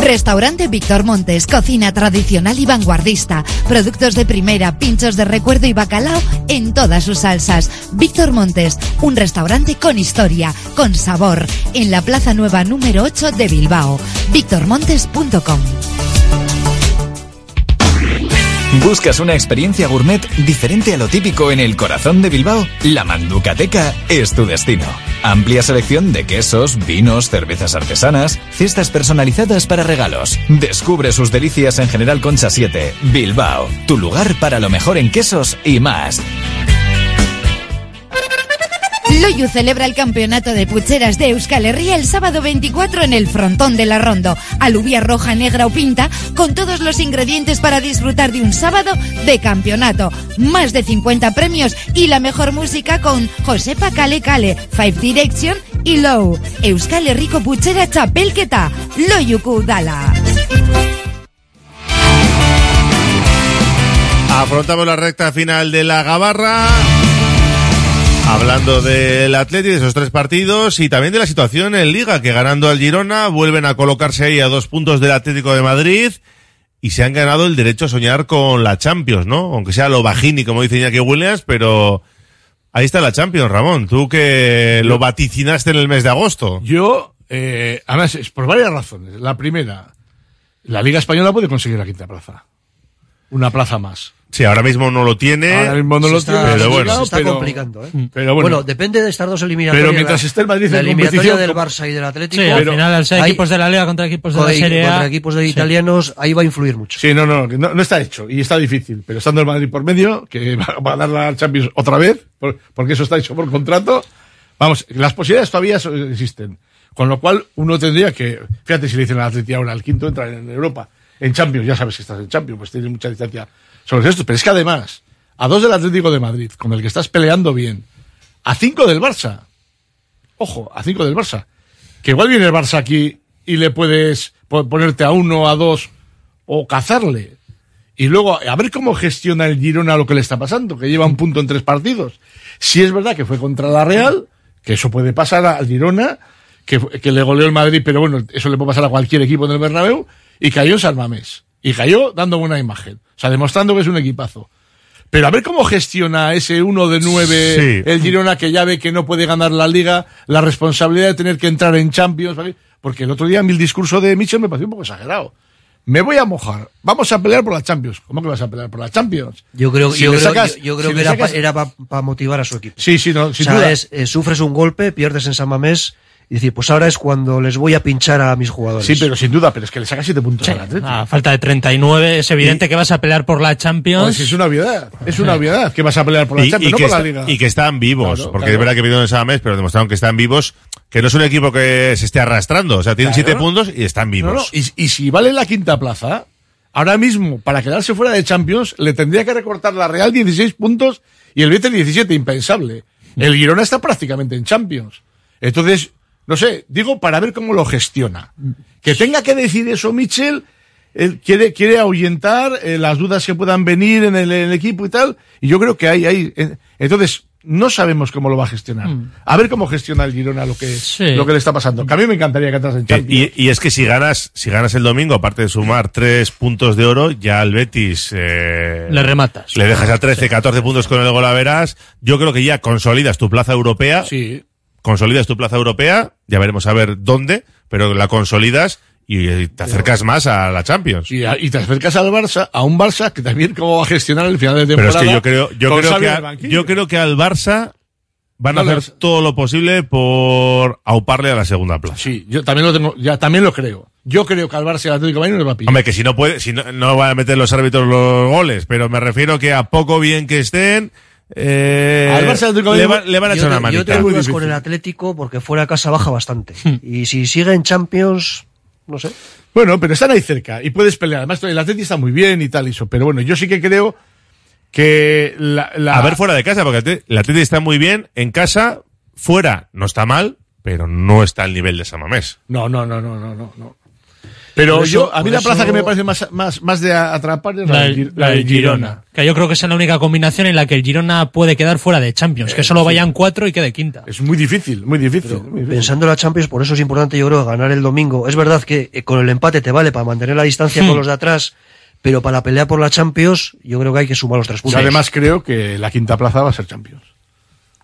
Restaurante Víctor Montes, cocina tradicional y vanguardista, productos de primera, pinchos de recuerdo y bacalao en todas sus salsas. Víctor Montes, un restaurante con historia, con sabor, en la Plaza Nueva número 8 de Bilbao. victormontes.com ¿Buscas una experiencia gourmet diferente a lo típico en el corazón de Bilbao? La Manducateca es tu destino. Amplia selección de quesos, vinos, cervezas artesanas, cestas personalizadas para regalos. Descubre sus delicias en General Concha 7, Bilbao, tu lugar para lo mejor en quesos y más. Loyu celebra el campeonato de pucheras de Euskal Herria el sábado 24 en el frontón de la Rondo. Alubia roja, negra o pinta, con todos los ingredientes para disfrutar de un sábado de campeonato. Más de 50 premios y la mejor música con Josepa Kale Kale, Five Direction y Low. Euskal Herriko puchera txapelketa, Loyuku Dala. Afrontamos la recta final de la Gabarra. Hablando del Atleti, de esos tres partidos y también de la situación en Liga, que ganando al Girona vuelven a colocarse ahí a dos puntos del Atlético de Madrid y se han ganado el derecho a soñar con la Champions, ¿no? Aunque sea lo bajini, como dice Iñaki Williams, pero ahí está la Champions, Ramón. Tú que lo vaticinaste en el mes de agosto. Yo, eh, además, es por varias razones. La primera, la Liga Española puede conseguir la quinta plaza. Una plaza más. Sí, ahora mismo no lo tiene. Ahora mismo no Se lo está- tiene, pero bueno. se está pero- complicando, ¿eh? Pero bueno, depende de estas dos eliminatorias. Pero mientras esté el Madrid la eliminatoria del Barça y del Atlético. Sí, al pero final al ser hay- equipos de la Liga contra equipos de la contra- Serie A. contra equipos de Sí. italianos, ahí va a influir mucho. Sí, no, no, no, no está hecho y está difícil. Pero estando el Madrid por medio, que va, va a dar la Champions otra vez, por- porque eso está hecho por contrato, vamos, las posibilidades todavía existen. Con lo cual, uno tendría que, fíjate si le dicen al Atleti ahora, el quinto entra en Europa, en Champions, ya sabes que estás en Champions, pues tienes mucha distancia sobre esto. Pero es que además, a dos del Atlético de Madrid, con el que estás peleando bien, a cinco del Barça, ojo, a cinco del Barça, que igual viene el Barça aquí y le puedes po- ponerte a uno, a dos, o cazarle. Y luego, a ver cómo gestiona el Girona lo que le está pasando, que lleva un punto en tres partidos. Si es verdad que fue contra la Real, que eso puede pasar al Girona, que, que le goleó el Madrid, pero bueno, eso le puede pasar a cualquier equipo en el Bernabéu, y cayó en San Mamés. Y cayó dando buena imagen. O sea, demostrando que es un equipazo. Pero a ver cómo gestiona ese uno de nueve Sí. el Girona que ya ve que no puede ganar la liga, la responsabilidad de tener que entrar en Champions, ¿vale? porque el otro día el discurso de Mitchell me pareció un poco exagerado. Me voy a mojar, vamos a pelear por la Champions. ¿Cómo que vas a pelear por la Champions? Yo creo, Si yo le creo, sacas- yo, yo creo si que era, sacas- pa- era para motivar a su equipo. Sí, sí, no, sin o sea, duda. es, eh, sufres un golpe, pierdes en San Mamés y decir, pues ahora es cuando les voy a pinchar a mis jugadores. Sí, pero sin duda, pero es que le saca siete puntos Sí, al Atleti. a falta de 39, es evidente que vas a pelear por la Champions. Pues es una obviedad, es una obviedad que vas a pelear por la Y, Champions, y no que por la está- liga. y que están vivos, Claro, porque claro. es verdad que pidieron esa mes, pero demostraron que están vivos, que no es un equipo que se esté arrastrando, o sea, tienen Claro. siete puntos y están No, vivos. no, y, y si vale la quinta plaza, ahora mismo, para quedarse fuera de Champions, le tendría que recortar la Real 16 puntos y el Betis 17, impensable. El Girona está prácticamente en Champions. Entonces, no sé, digo para ver cómo lo gestiona. Que tenga que decir eso Michel, él quiere, quiere ahuyentar eh, las dudas que puedan venir en el, en el equipo y tal, y yo creo que hay, hay, eh, entonces, no sabemos cómo lo va a gestionar. Mm. A ver cómo gestiona el Girona lo que, lo que le está pasando. Que a mí me encantaría que entras en Eh, Champions. Y, y es que si ganas, si ganas el domingo, aparte de sumar tres puntos de oro, ya al Betis eh, Le rematas. le dejas a 13, 14 puntos con el golaveras. Yo creo que ya consolidas tu plaza europea. Sí. Consolidas tu plaza europea, ya veremos a ver dónde, pero la consolidas y eh, te acercas más a la Champions. Y, a- y te acercas al Barça, a un Barça que también cómo va a gestionar el final de Pero temporada. es que yo creo, yo creo que, a- yo creo que al Barça van a hacer todo lo posible por auparle a la segunda plaza. Sí, yo también lo tengo, ya también lo creo. Yo creo que al Barça y al Atlético de Madrid no le va a pillar. Hombre, que si no puede, si no, no van a meter los árbitros los goles, pero me refiero que a poco bien que estén, eh, Al Barça le, Madrid- va- le van a yo, echar una te- yo tengo dudas con el Atlético porque fuera de casa baja bastante. y si sigue en Champions, no sé. Bueno, pero están ahí cerca y puedes pelear. Además, el Atlético está muy bien y tal, y eso. Pero bueno, yo sí que creo que la, la- A ver fuera de casa, porque el Atlético está muy bien, en casa, fuera, no está mal, pero no está al nivel de San Mamés. No, no, no, no, no, no. Pero Por eso- yo, a mí la plaza eso- que me parece más, más, más de atrapar es la, La, Gir- la del Girona. Que yo creo que es la única combinación en la que el Girona puede quedar fuera de Champions. que solo vayan cuatro y quede quinta. Es muy difícil, muy difícil. muy difícil. Pensando en la Champions, por eso es importante, yo creo, ganar el domingo. Es verdad que eh, con el empate te vale para mantener la distancia Hmm. con los de atrás, pero para la pelea por la Champions, yo creo que hay que sumar los tres Y puntos. además creo que la quinta plaza va a ser Champions.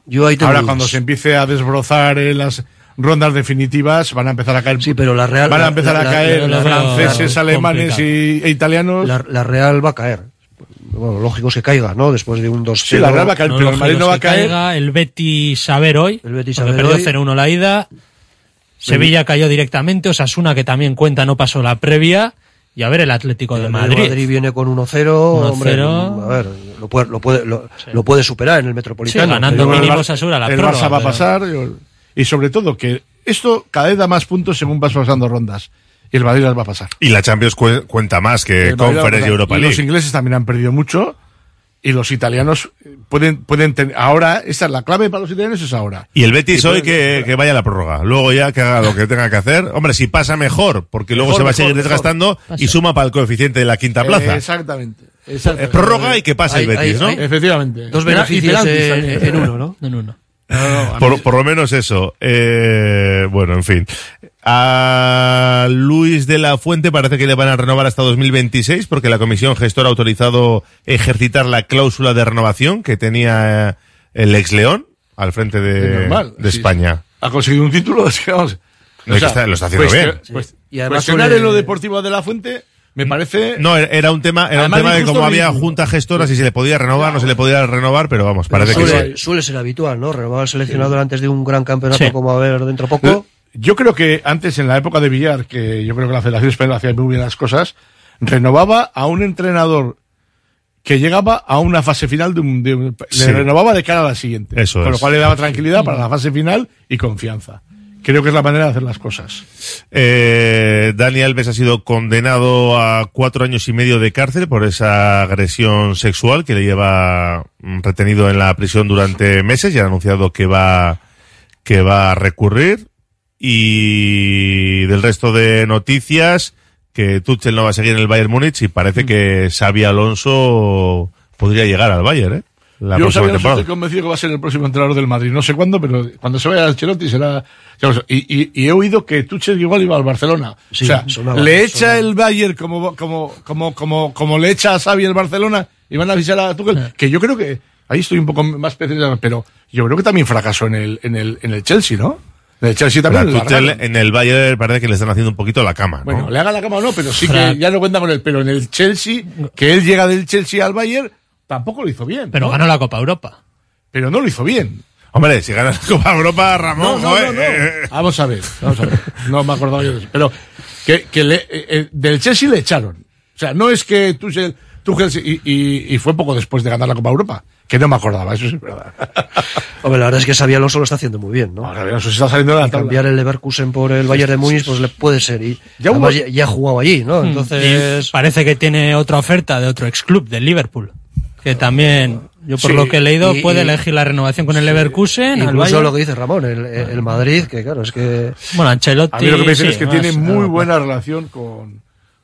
yo ahí tengo Ahora dudas. cuando se empiece a desbrozar en las rondas definitivas van a empezar a caer. Sí, pero la Real- van a empezar la- a caer la- la- franceses, la- alemanes y, e italianos. La, la Real va a caer. bueno, lógico es que caiga, ¿no? Después de un 2-0. Sí, la verdad va a caer, No, pero el Madrid no va a caer. caiga, el Betis saber hoy, El Betis saber perdió hoy. 0-1 la ida. Sevilla cayó directamente, Osasuna que también cuenta no pasó la previa y a ver el Atlético de El Madrid. Madrid viene con 1-0, hombre, 1-0. a ver, lo puede, lo puede, lo, lo puede superar en el Metropolitano. Sí, ganando mínimo Osasuna la el prórroga, Barça va a pero- pasar. yo- Y sobre todo que esto cada vez da más puntos según vas pasando rondas. Y el Madrid las va a pasar. Y la Champions cu- cuenta más que El Conference y. Europa Y Los League. ingleses también han perdido mucho. Y los italianos pueden, pueden tener, ahora, esta es la clave para los italianos es ahora. Y el Betis Y hoy que, que vaya a la prórroga. Luego ya que haga lo que tenga que hacer. Hombre, si pasa mejor, porque luego se va a seguir mejor. desgastando y suma para el coeficiente de la quinta plaza. Eh, exactamente. exactamente. Eh, prórroga y que pase el Betis, hay- ¿no? hay- Efectivamente. Dos Y y beneficios en, también. en uno, ¿no? En uno. Por, por lo menos eso. Eh, bueno, en fin. A Luis de la Fuente parece que le van a renovar hasta 2026 porque la comisión gestora ha autorizado ejercitar la cláusula de renovación que tenía eh, el ex León al frente de, normal, de sí. España. Ha conseguido un título, (laughs) es que vamos. No, es que está- lo está haciendo bien. cuest- Y cuestionar en lo deportivo de la fuente me parece. No, era un tema, era un tema de cómo había ridículo. junta gestora, si se le podía renovar, no se le podía renovar, pero vamos, parece que suele, sí. suele ser habitual, ¿no? Renovar al seleccionador antes de un gran campeonato Sí. como a haber dentro poco. Yo creo que antes, en la época de Villar, que yo creo que la Federación Española hacía muy bien las cosas, renovaba a un entrenador que llegaba a una fase final de un, de un- Sí. le renovaba de cara a la siguiente. Eso con lo cual le daba tranquilidad para la fase final y confianza. Creo que es la manera de hacer las cosas. Eh, Dani Alves ha sido condenado a cuatro años y medio de cárcel por esa agresión sexual que le lleva mm, retenido en la prisión durante meses y ha anunciado que va, que va a recurrir. Y del resto de noticias, que Tuchel no va a seguir en el Bayern Múnich y parece que Xavi Alonso podría llegar al Bayern, ¿eh? La Yo próxima temporada. estoy convencido que va a ser el próximo entrenador del Madrid. No sé cuándo, pero cuando se vaya al Ancelotti será. Y, y- y he oído que Tuchel igual iba al Barcelona. Sí, o sea, sonaba, le echa sonaba. el Bayern como, como, como, como, como le echa a Xavi el Barcelona y van a avisar a Tuchel. Que yo creo que ahí estoy un poco más pesimista, pero yo creo que también fracasó en el, en el, en el Chelsea, ¿no? En el Chelsea también. Tuchel en el Bayern parece que le están haciendo un poquito la cama, ¿no? Bueno, le haga la cama o no, pero sí que ya no cuenta con él. Pero en el Chelsea, que él llega del Chelsea al Bayern, tampoco lo hizo bien. Pero ¿no? ganó la Copa Europa. Pero no lo hizo bien. Hombre, si ganas la Copa Europa, Ramón, No, no, joder, no, no. eh, Vamos a ver, vamos a ver. No me acordaba yo de eso. Pero que, que le, eh, eh, del Chelsea le echaron. O sea, no es que Tuchel, Tuchel se- y, y, y fue poco después de ganar la Copa Europa. Que no me acordaba, eso es verdad. (laughs) Hombre, la verdad es que Xavi Alonso lo está haciendo muy bien, ¿no? Ahora, se está saliendo de la tabla. Cambiar el Leverkusen por el Bayern de Múnich, pues le puede ser. Y Ya además hubo- ya, ya ha jugado allí, ¿no? Y Entonces. parece que tiene otra oferta de otro ex club, del Liverpool. Que también, yo por Sí, lo que he leído, y- puede y- elegir la renovación con el Leverkusen. Incluso lo que dice Ramón, el, el Madrid, que claro, es que. Bueno, Ancelotti. A mí lo que me dicen sí, es que más, tiene muy buena relación con,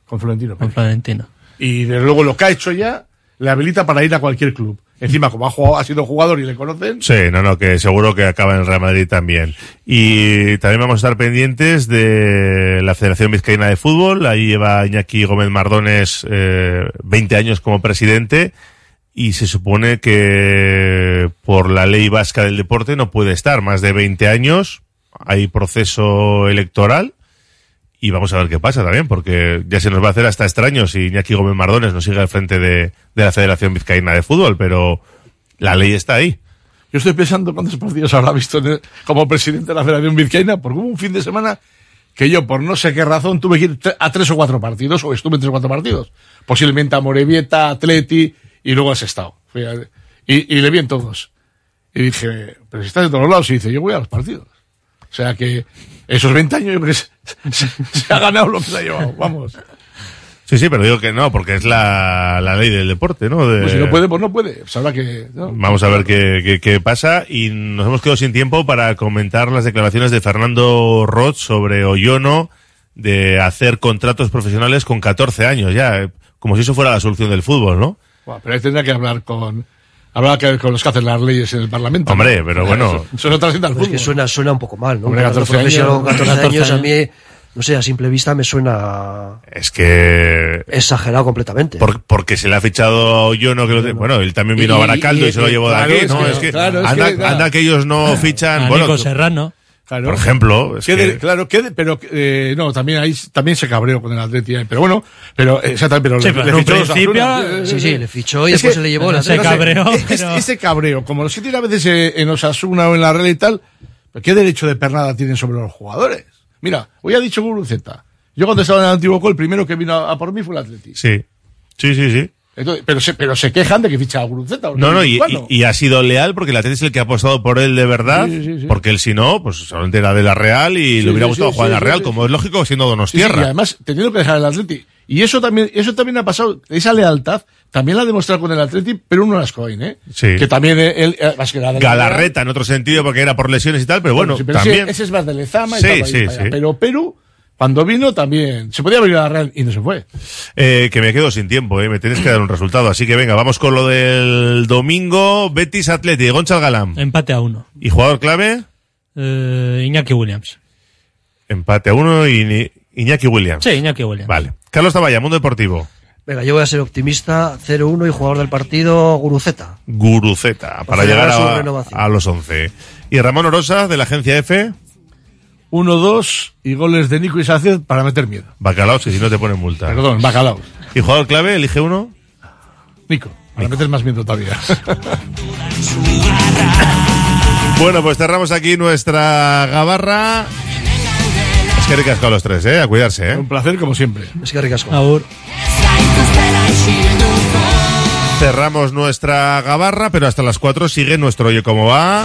con Florentino. Con. Florentino. Y desde luego lo que ha hecho ya le habilita para ir a cualquier club. Encima, como ha, jugado, ha sido jugador y le conocen, Sí, no, no, que seguro que acaba en el Real Madrid también. Y también vamos a estar pendientes de la Federación Vizcaína de Fútbol. Ahí lleva Iñaki Gómez Mardones eh, 20 años como presidente y se supone que por la ley vasca del deporte no puede estar más de 20 años. Hay proceso electoral y vamos a ver qué pasa también, porque ya se nos va a hacer hasta extraño si Iñaki Gómez Mardones no sigue al frente de, de la Federación Vizcaína de Fútbol, pero la ley está ahí. Yo estoy pensando cuántos partidos habrá visto como presidente de la Federación Vizcaína, porque hubo un fin de semana que yo, por no sé qué razón, tuve que ir a tres o cuatro partidos, o estuve en tres o cuatro partidos. Posiblemente a Morevieta, Atleti, y luego. Fui a- y, y le vi en todos. Y dije, pero si estás de todos lados, y dice, yo voy a los partidos. O sea que esos 20 años yo creo que se, se- se ha ganado lo que se ha llevado, vamos. Sí, sí, pero digo que no, porque es la, la ley del deporte, ¿no? De- Pues si no puede, pues no puede. Que... ¿no? Vamos a ver qué, qué, qué pasa y nos hemos quedado sin tiempo para comentar las declaraciones de Fernando Roth sobre Oyono de hacer contratos profesionales con 14 años ya, eh, como si eso fuera la solución del fútbol, ¿no? Buah, pero ahí tendrá que hablar con... Habrá que ver con los que hacen las leyes en el Parlamento. Hombre, ¿no? pero bueno. Eso, eso no trasciende al Es que suena, suena un poco mal, ¿no? Hombre, Un 14 profesional años, con 14, 14 años, a mí, no sé, a simple vista me suena Es que exagerado completamente. por- porque se le ha fichado a Oyono que lo- bueno, él también vino Y- a Baracaldo y, y- se lo llevó de aquí, ¿no? es que, claro, es anda, que, claro. anda que ellos no (laughs) fichan, A bueno, Nico Serrano. Claro. Por ejemplo, es Qué de- que- claro, qué de- pero eh, no, también ahí también se cabreó con el Atleti, eh, pero bueno, pero eh, exactamente, pero Sí, le, pero le fichó Osasuna. sí, sí, le fichó y Es después que- se le llevó se cabreó, Es- pero- Ese cabreo, como los que tiene a veces eh, en Osasuna o en la Real y tal, ¿pero ¿qué derecho de pernada tienen sobre los jugadores? Mira, hoy ha dicho Guruceta. Yo cuando estaba en el antiguo el primero que vino a, a por mí fue el Atleti. Sí. Sí, sí, sí. Entonces, pero, se, pero se quejan de que ficha a Guruceta. No, no, y, y- y ha sido leal porque el Atleti es el que ha apostado por él de verdad, Sí, sí, sí. porque él si no, pues solamente era de la Real y le hubiera gustado jugar en la Real, como es lógico, siendo Donostierra. y además, teniendo que dejar el Atleti. Y eso también, eso también ha pasado, esa lealtad, también la ha demostrado con el Atleti, pero uno las coin, ¿eh? Sí. Que también él, eh, más que la Galarreta en otro sentido porque era por lesiones y tal, pero bueno, Sí, pero también. Ese, es más de Lezama y Sí, tal, sí, sí. Pero Perú, cuando vino también, se podía venir a la Real y no se fue. Eh, que me quedo sin tiempo, eh, me tienes que dar un resultado. Así que venga, vamos con lo del domingo. Betis Atleti, Gonchal Galán. Empate a uno. ¿Y jugador clave? Eh, Iñaki Williams. Empate a uno y Iñaki Williams. Sí, Iñaki Williams. Vale. Carlos Taballa, Mundo Deportivo. Venga, yo voy a ser optimista. 0-1 y jugador del partido, Guruceta. Guruceta, para llegar a, a los 11. Y Ramón Orosa, de la agencia F. 1-2 y goles de Nico y Sánchez para meter miedo. Bacalao, si no te ponen multa. Perdón, bacalao. ¿Y jugador clave? Elige uno. Nico, para meter más miedo todavía. (laughs) Bueno, pues cerramos aquí nuestra gabarra. Es que ricasco a los tres, ¿eh? A cuidarse, ¿eh? Un placer como siempre. Es que ricasco. Agur. Cerramos nuestra gabarra, pero hasta las 4 sigue nuestro Oye Cómo Va,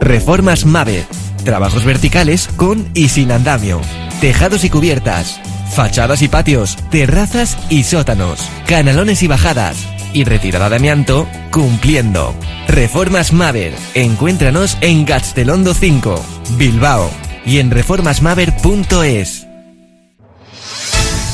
Reformas Mave. Trabajos verticales con y sin andamio. Tejados y cubiertas. Fachadas y patios. Terrazas y sótanos. Canalones y bajadas. Y retirada de amianto cumpliendo. Reformas Maver. Encuéntranos en Gastelondo 5, Bilbao. Y en reformasmaver.es.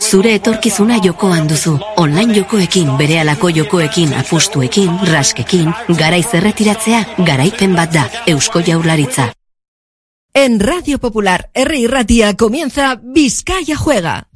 Zure etorkizuna jokoan duzu. Online jokoekin, berehalako jokoekin, apustuekin, raskekin, garaiz erretiratzea, garaipen bat da. Eusko Jaurlaritza. En Radio Popular, R. Ratia comienza Vizcaya Juega.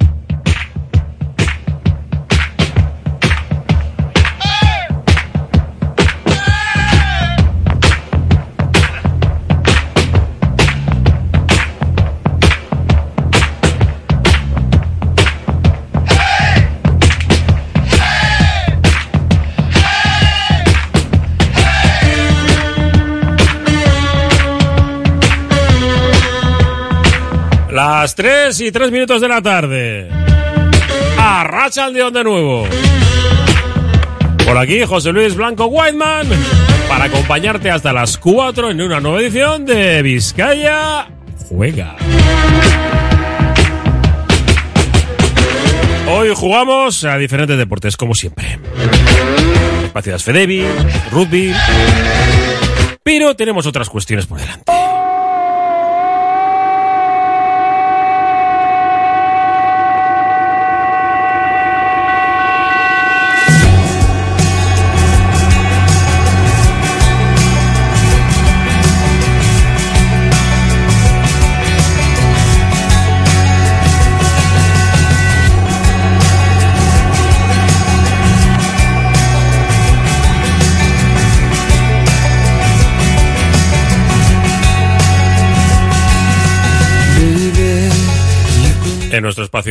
Las 3 y 3 minutos de la tarde. Arracha el león de nuevo. Por aquí José Luis Blanco Whiteman para acompañarte hasta las 4 en una nueva edición de Vizcaya Juega. Hoy jugamos a diferentes deportes, como siempre. Espacios Fedevi, rugby. Pero tenemos otras cuestiones por delante.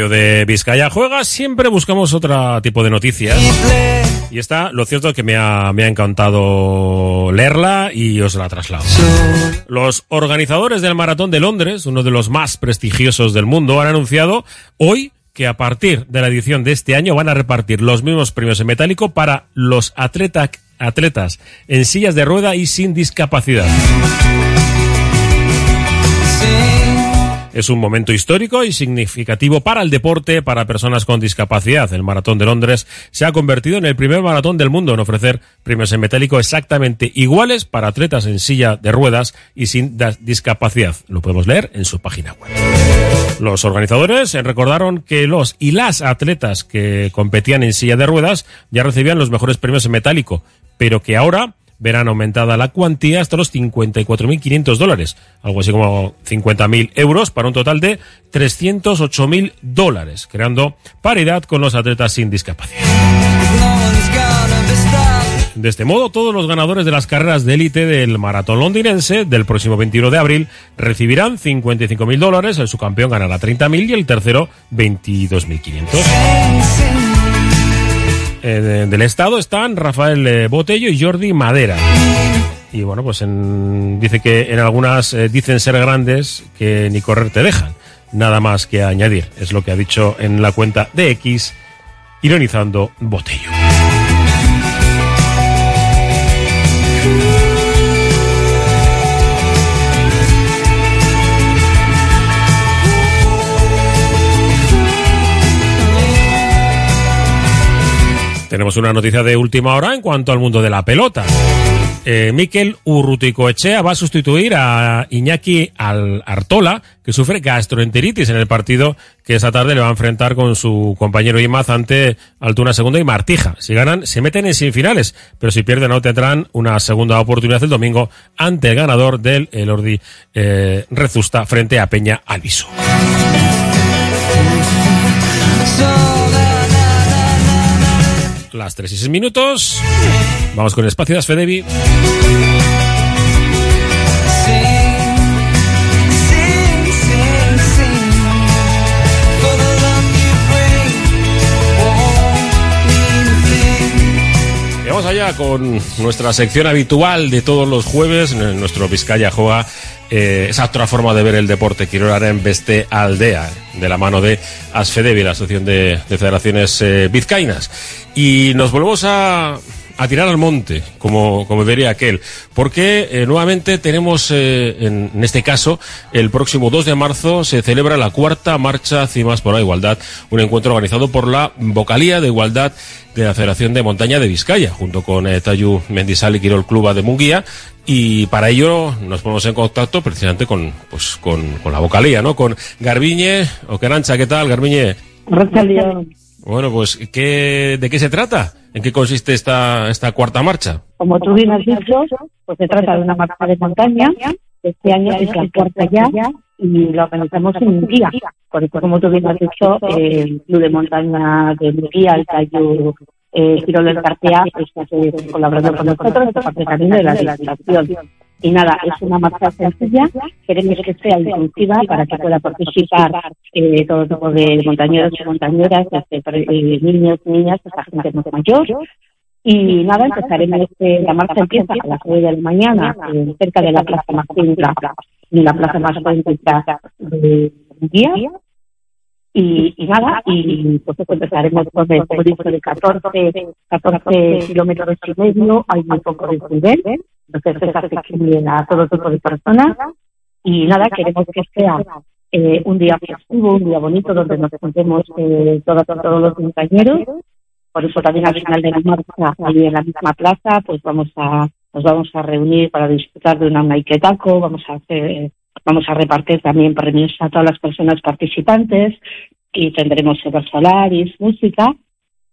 De Vizcaya Juega siempre buscamos otro tipo de noticias. Y esta, lo cierto es que me ha, me ha encantado leerla y os la traslado. Los organizadores del Maratón de Londres, uno de los más prestigiosos del mundo, han anunciado hoy que a partir de la edición de este año van a repartir los mismos premios en metálico para los atleta, atletas en sillas de rueda y sin discapacidad. Es un momento histórico y significativo para el deporte para personas con discapacidad. El Maratón de Londres se ha convertido en el primer maratón del mundo en ofrecer premios en metálico exactamente iguales para atletas en silla de ruedas y sin discapacidad. Lo podemos leer en su página web. Los organizadores recordaron que los y las atletas que competían en silla de ruedas ya recibían los mejores premios en metálico, pero que ahora verán aumentada la cuantía hasta los 54.500 dólares, algo así como 50.000 euros, para un total de 308.000 dólares, creando paridad con los atletas sin discapacidad. De este modo, todos los ganadores de las carreras de élite del maratón londinense del próximo 21 de abril recibirán 55.000 dólares, el subcampeón ganará 30.000 y el tercero 22.500 eh, del Estado están Rafael eh, Botello y Jordi Madera. Y bueno, pues dice que en algunas eh, dicen ser grandes que ni correr te dejan. Nada más que añadir. Es lo que ha dicho en la cuenta de X, ironizando Botello. Tenemos una noticia de última hora en cuanto al mundo de la pelota. Eh, Miquel Urruticoechea va a sustituir a Iñaki Artola, que sufre gastroenteritis en el partido que esta tarde le va a enfrentar con su compañero Imaz ante Altuna Segunda y Martija. Si ganan, se meten en semifinales, pero si pierden no tendrán una segunda oportunidad el domingo ante el ganador del Elordi eh, Rezusta frente a Peña Alviso. Las 3 y 6 minutos. Vamos con Espacio de Fedevi. vamos allá con nuestra sección habitual de todos los jueves, nuestro Vizcaya Joa, eh, esa otra forma de ver el deporte, quiero hablar en Beste Aldea, de la mano de Asfedevi, la Asociación de, Federaciones eh, Vizcaínas. Y nos volvemos a, a tirar al monte, como, como diría aquel, porque eh, nuevamente tenemos, eh, en, en, este caso, el próximo 2 de marzo se celebra la cuarta marcha Cimas por la Igualdad, un encuentro organizado por la Vocalía de Igualdad de la Federación de Montaña de Vizcaya, junto con eh, Tayu Mendizal y Quirol Cluba de Munguía, y para ello nos ponemos en contacto precisamente con, pues, con, con la vocalía, ¿no? Con Garbiñe, o Querancha, ¿qué tal, Garbiñe? Arratsaldeon. Bueno, pues, ¿qué, ¿de qué se trata? ¿En qué consiste esta, esta cuarta marcha? Como tú bien has dicho, pues se trata de una marcha de montaña. Este año es la cuarta ya y la organizamos en un día. Por eso, como tú bien has dicho, el Club de Montaña de Murguía, el Cayo eh, Giro del Cartea, está eh, colaborando con nosotros, por parte también de la Diputación. Y nada, es una marcha sencilla, queremos que sea inclusiva para que pueda participar eh, todo tipo de montañeros y montañeras, desde eh, niños, niñas, hasta gente muy mayor. Y nada, empezaremos, eh, la marcha empieza a las 9 de la mañana, eh, cerca de la plaza más céntrica, la plaza más de día. Y, y nada, y pues empezaremos con el dicho de 14, 14 kilómetros y medio, hay muy poco de nivel, entonces es accesible a todo tipo de personas. Y nada, queremos que sea eh, un día festivo, un día bonito, donde nos juntemos eh, todos, todos los compañeros. Por eso también al final de la marcha, ahí en la misma plaza, pues vamos a nos vamos a reunir para disfrutar de una maiketaco, vamos a hacer Vamos a repartir también premios a todas las personas participantes y tendremos Solaris, música,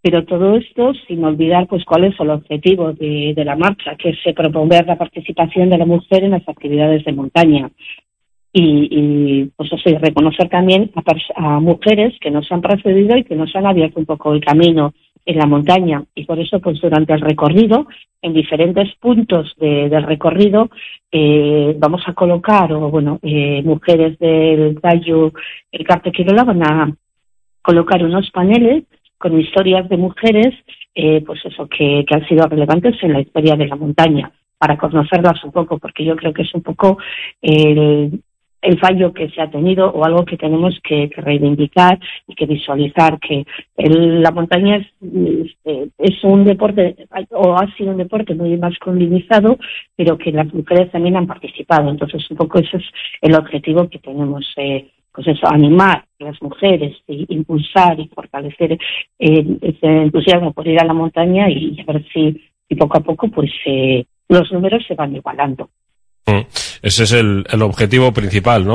pero todo esto sin olvidar pues cuál es el objetivo de, la marcha, que es promover la participación de la mujer en las actividades de montaña. Y, y pues eso, reconocer también a, a mujeres que nos han precedido y que nos han abierto un poco el camino en la montaña y por eso pues durante el recorrido en diferentes puntos de, del recorrido eh, vamos a colocar o bueno eh, mujeres del Tallo el Cartequirola van a colocar unos paneles con historias de mujeres eh, pues eso que, han sido relevantes en la historia de la montaña. Para conocerlas un poco porque yo creo que es un poco el, fallo que se ha tenido o algo que tenemos que, reivindicar y que visualizar que el, la montaña es, este, es un deporte o ha sido un deporte muy masculinizado pero que las mujeres también han participado. Entonces un poco ese es el objetivo que tenemos eh, pues eso animar a las mujeres e impulsar y fortalecer eh, ese entusiasmo por ir a la montaña y a ver si y poco a poco pues eh, los números se van igualando Ese es el objetivo principal, ¿no?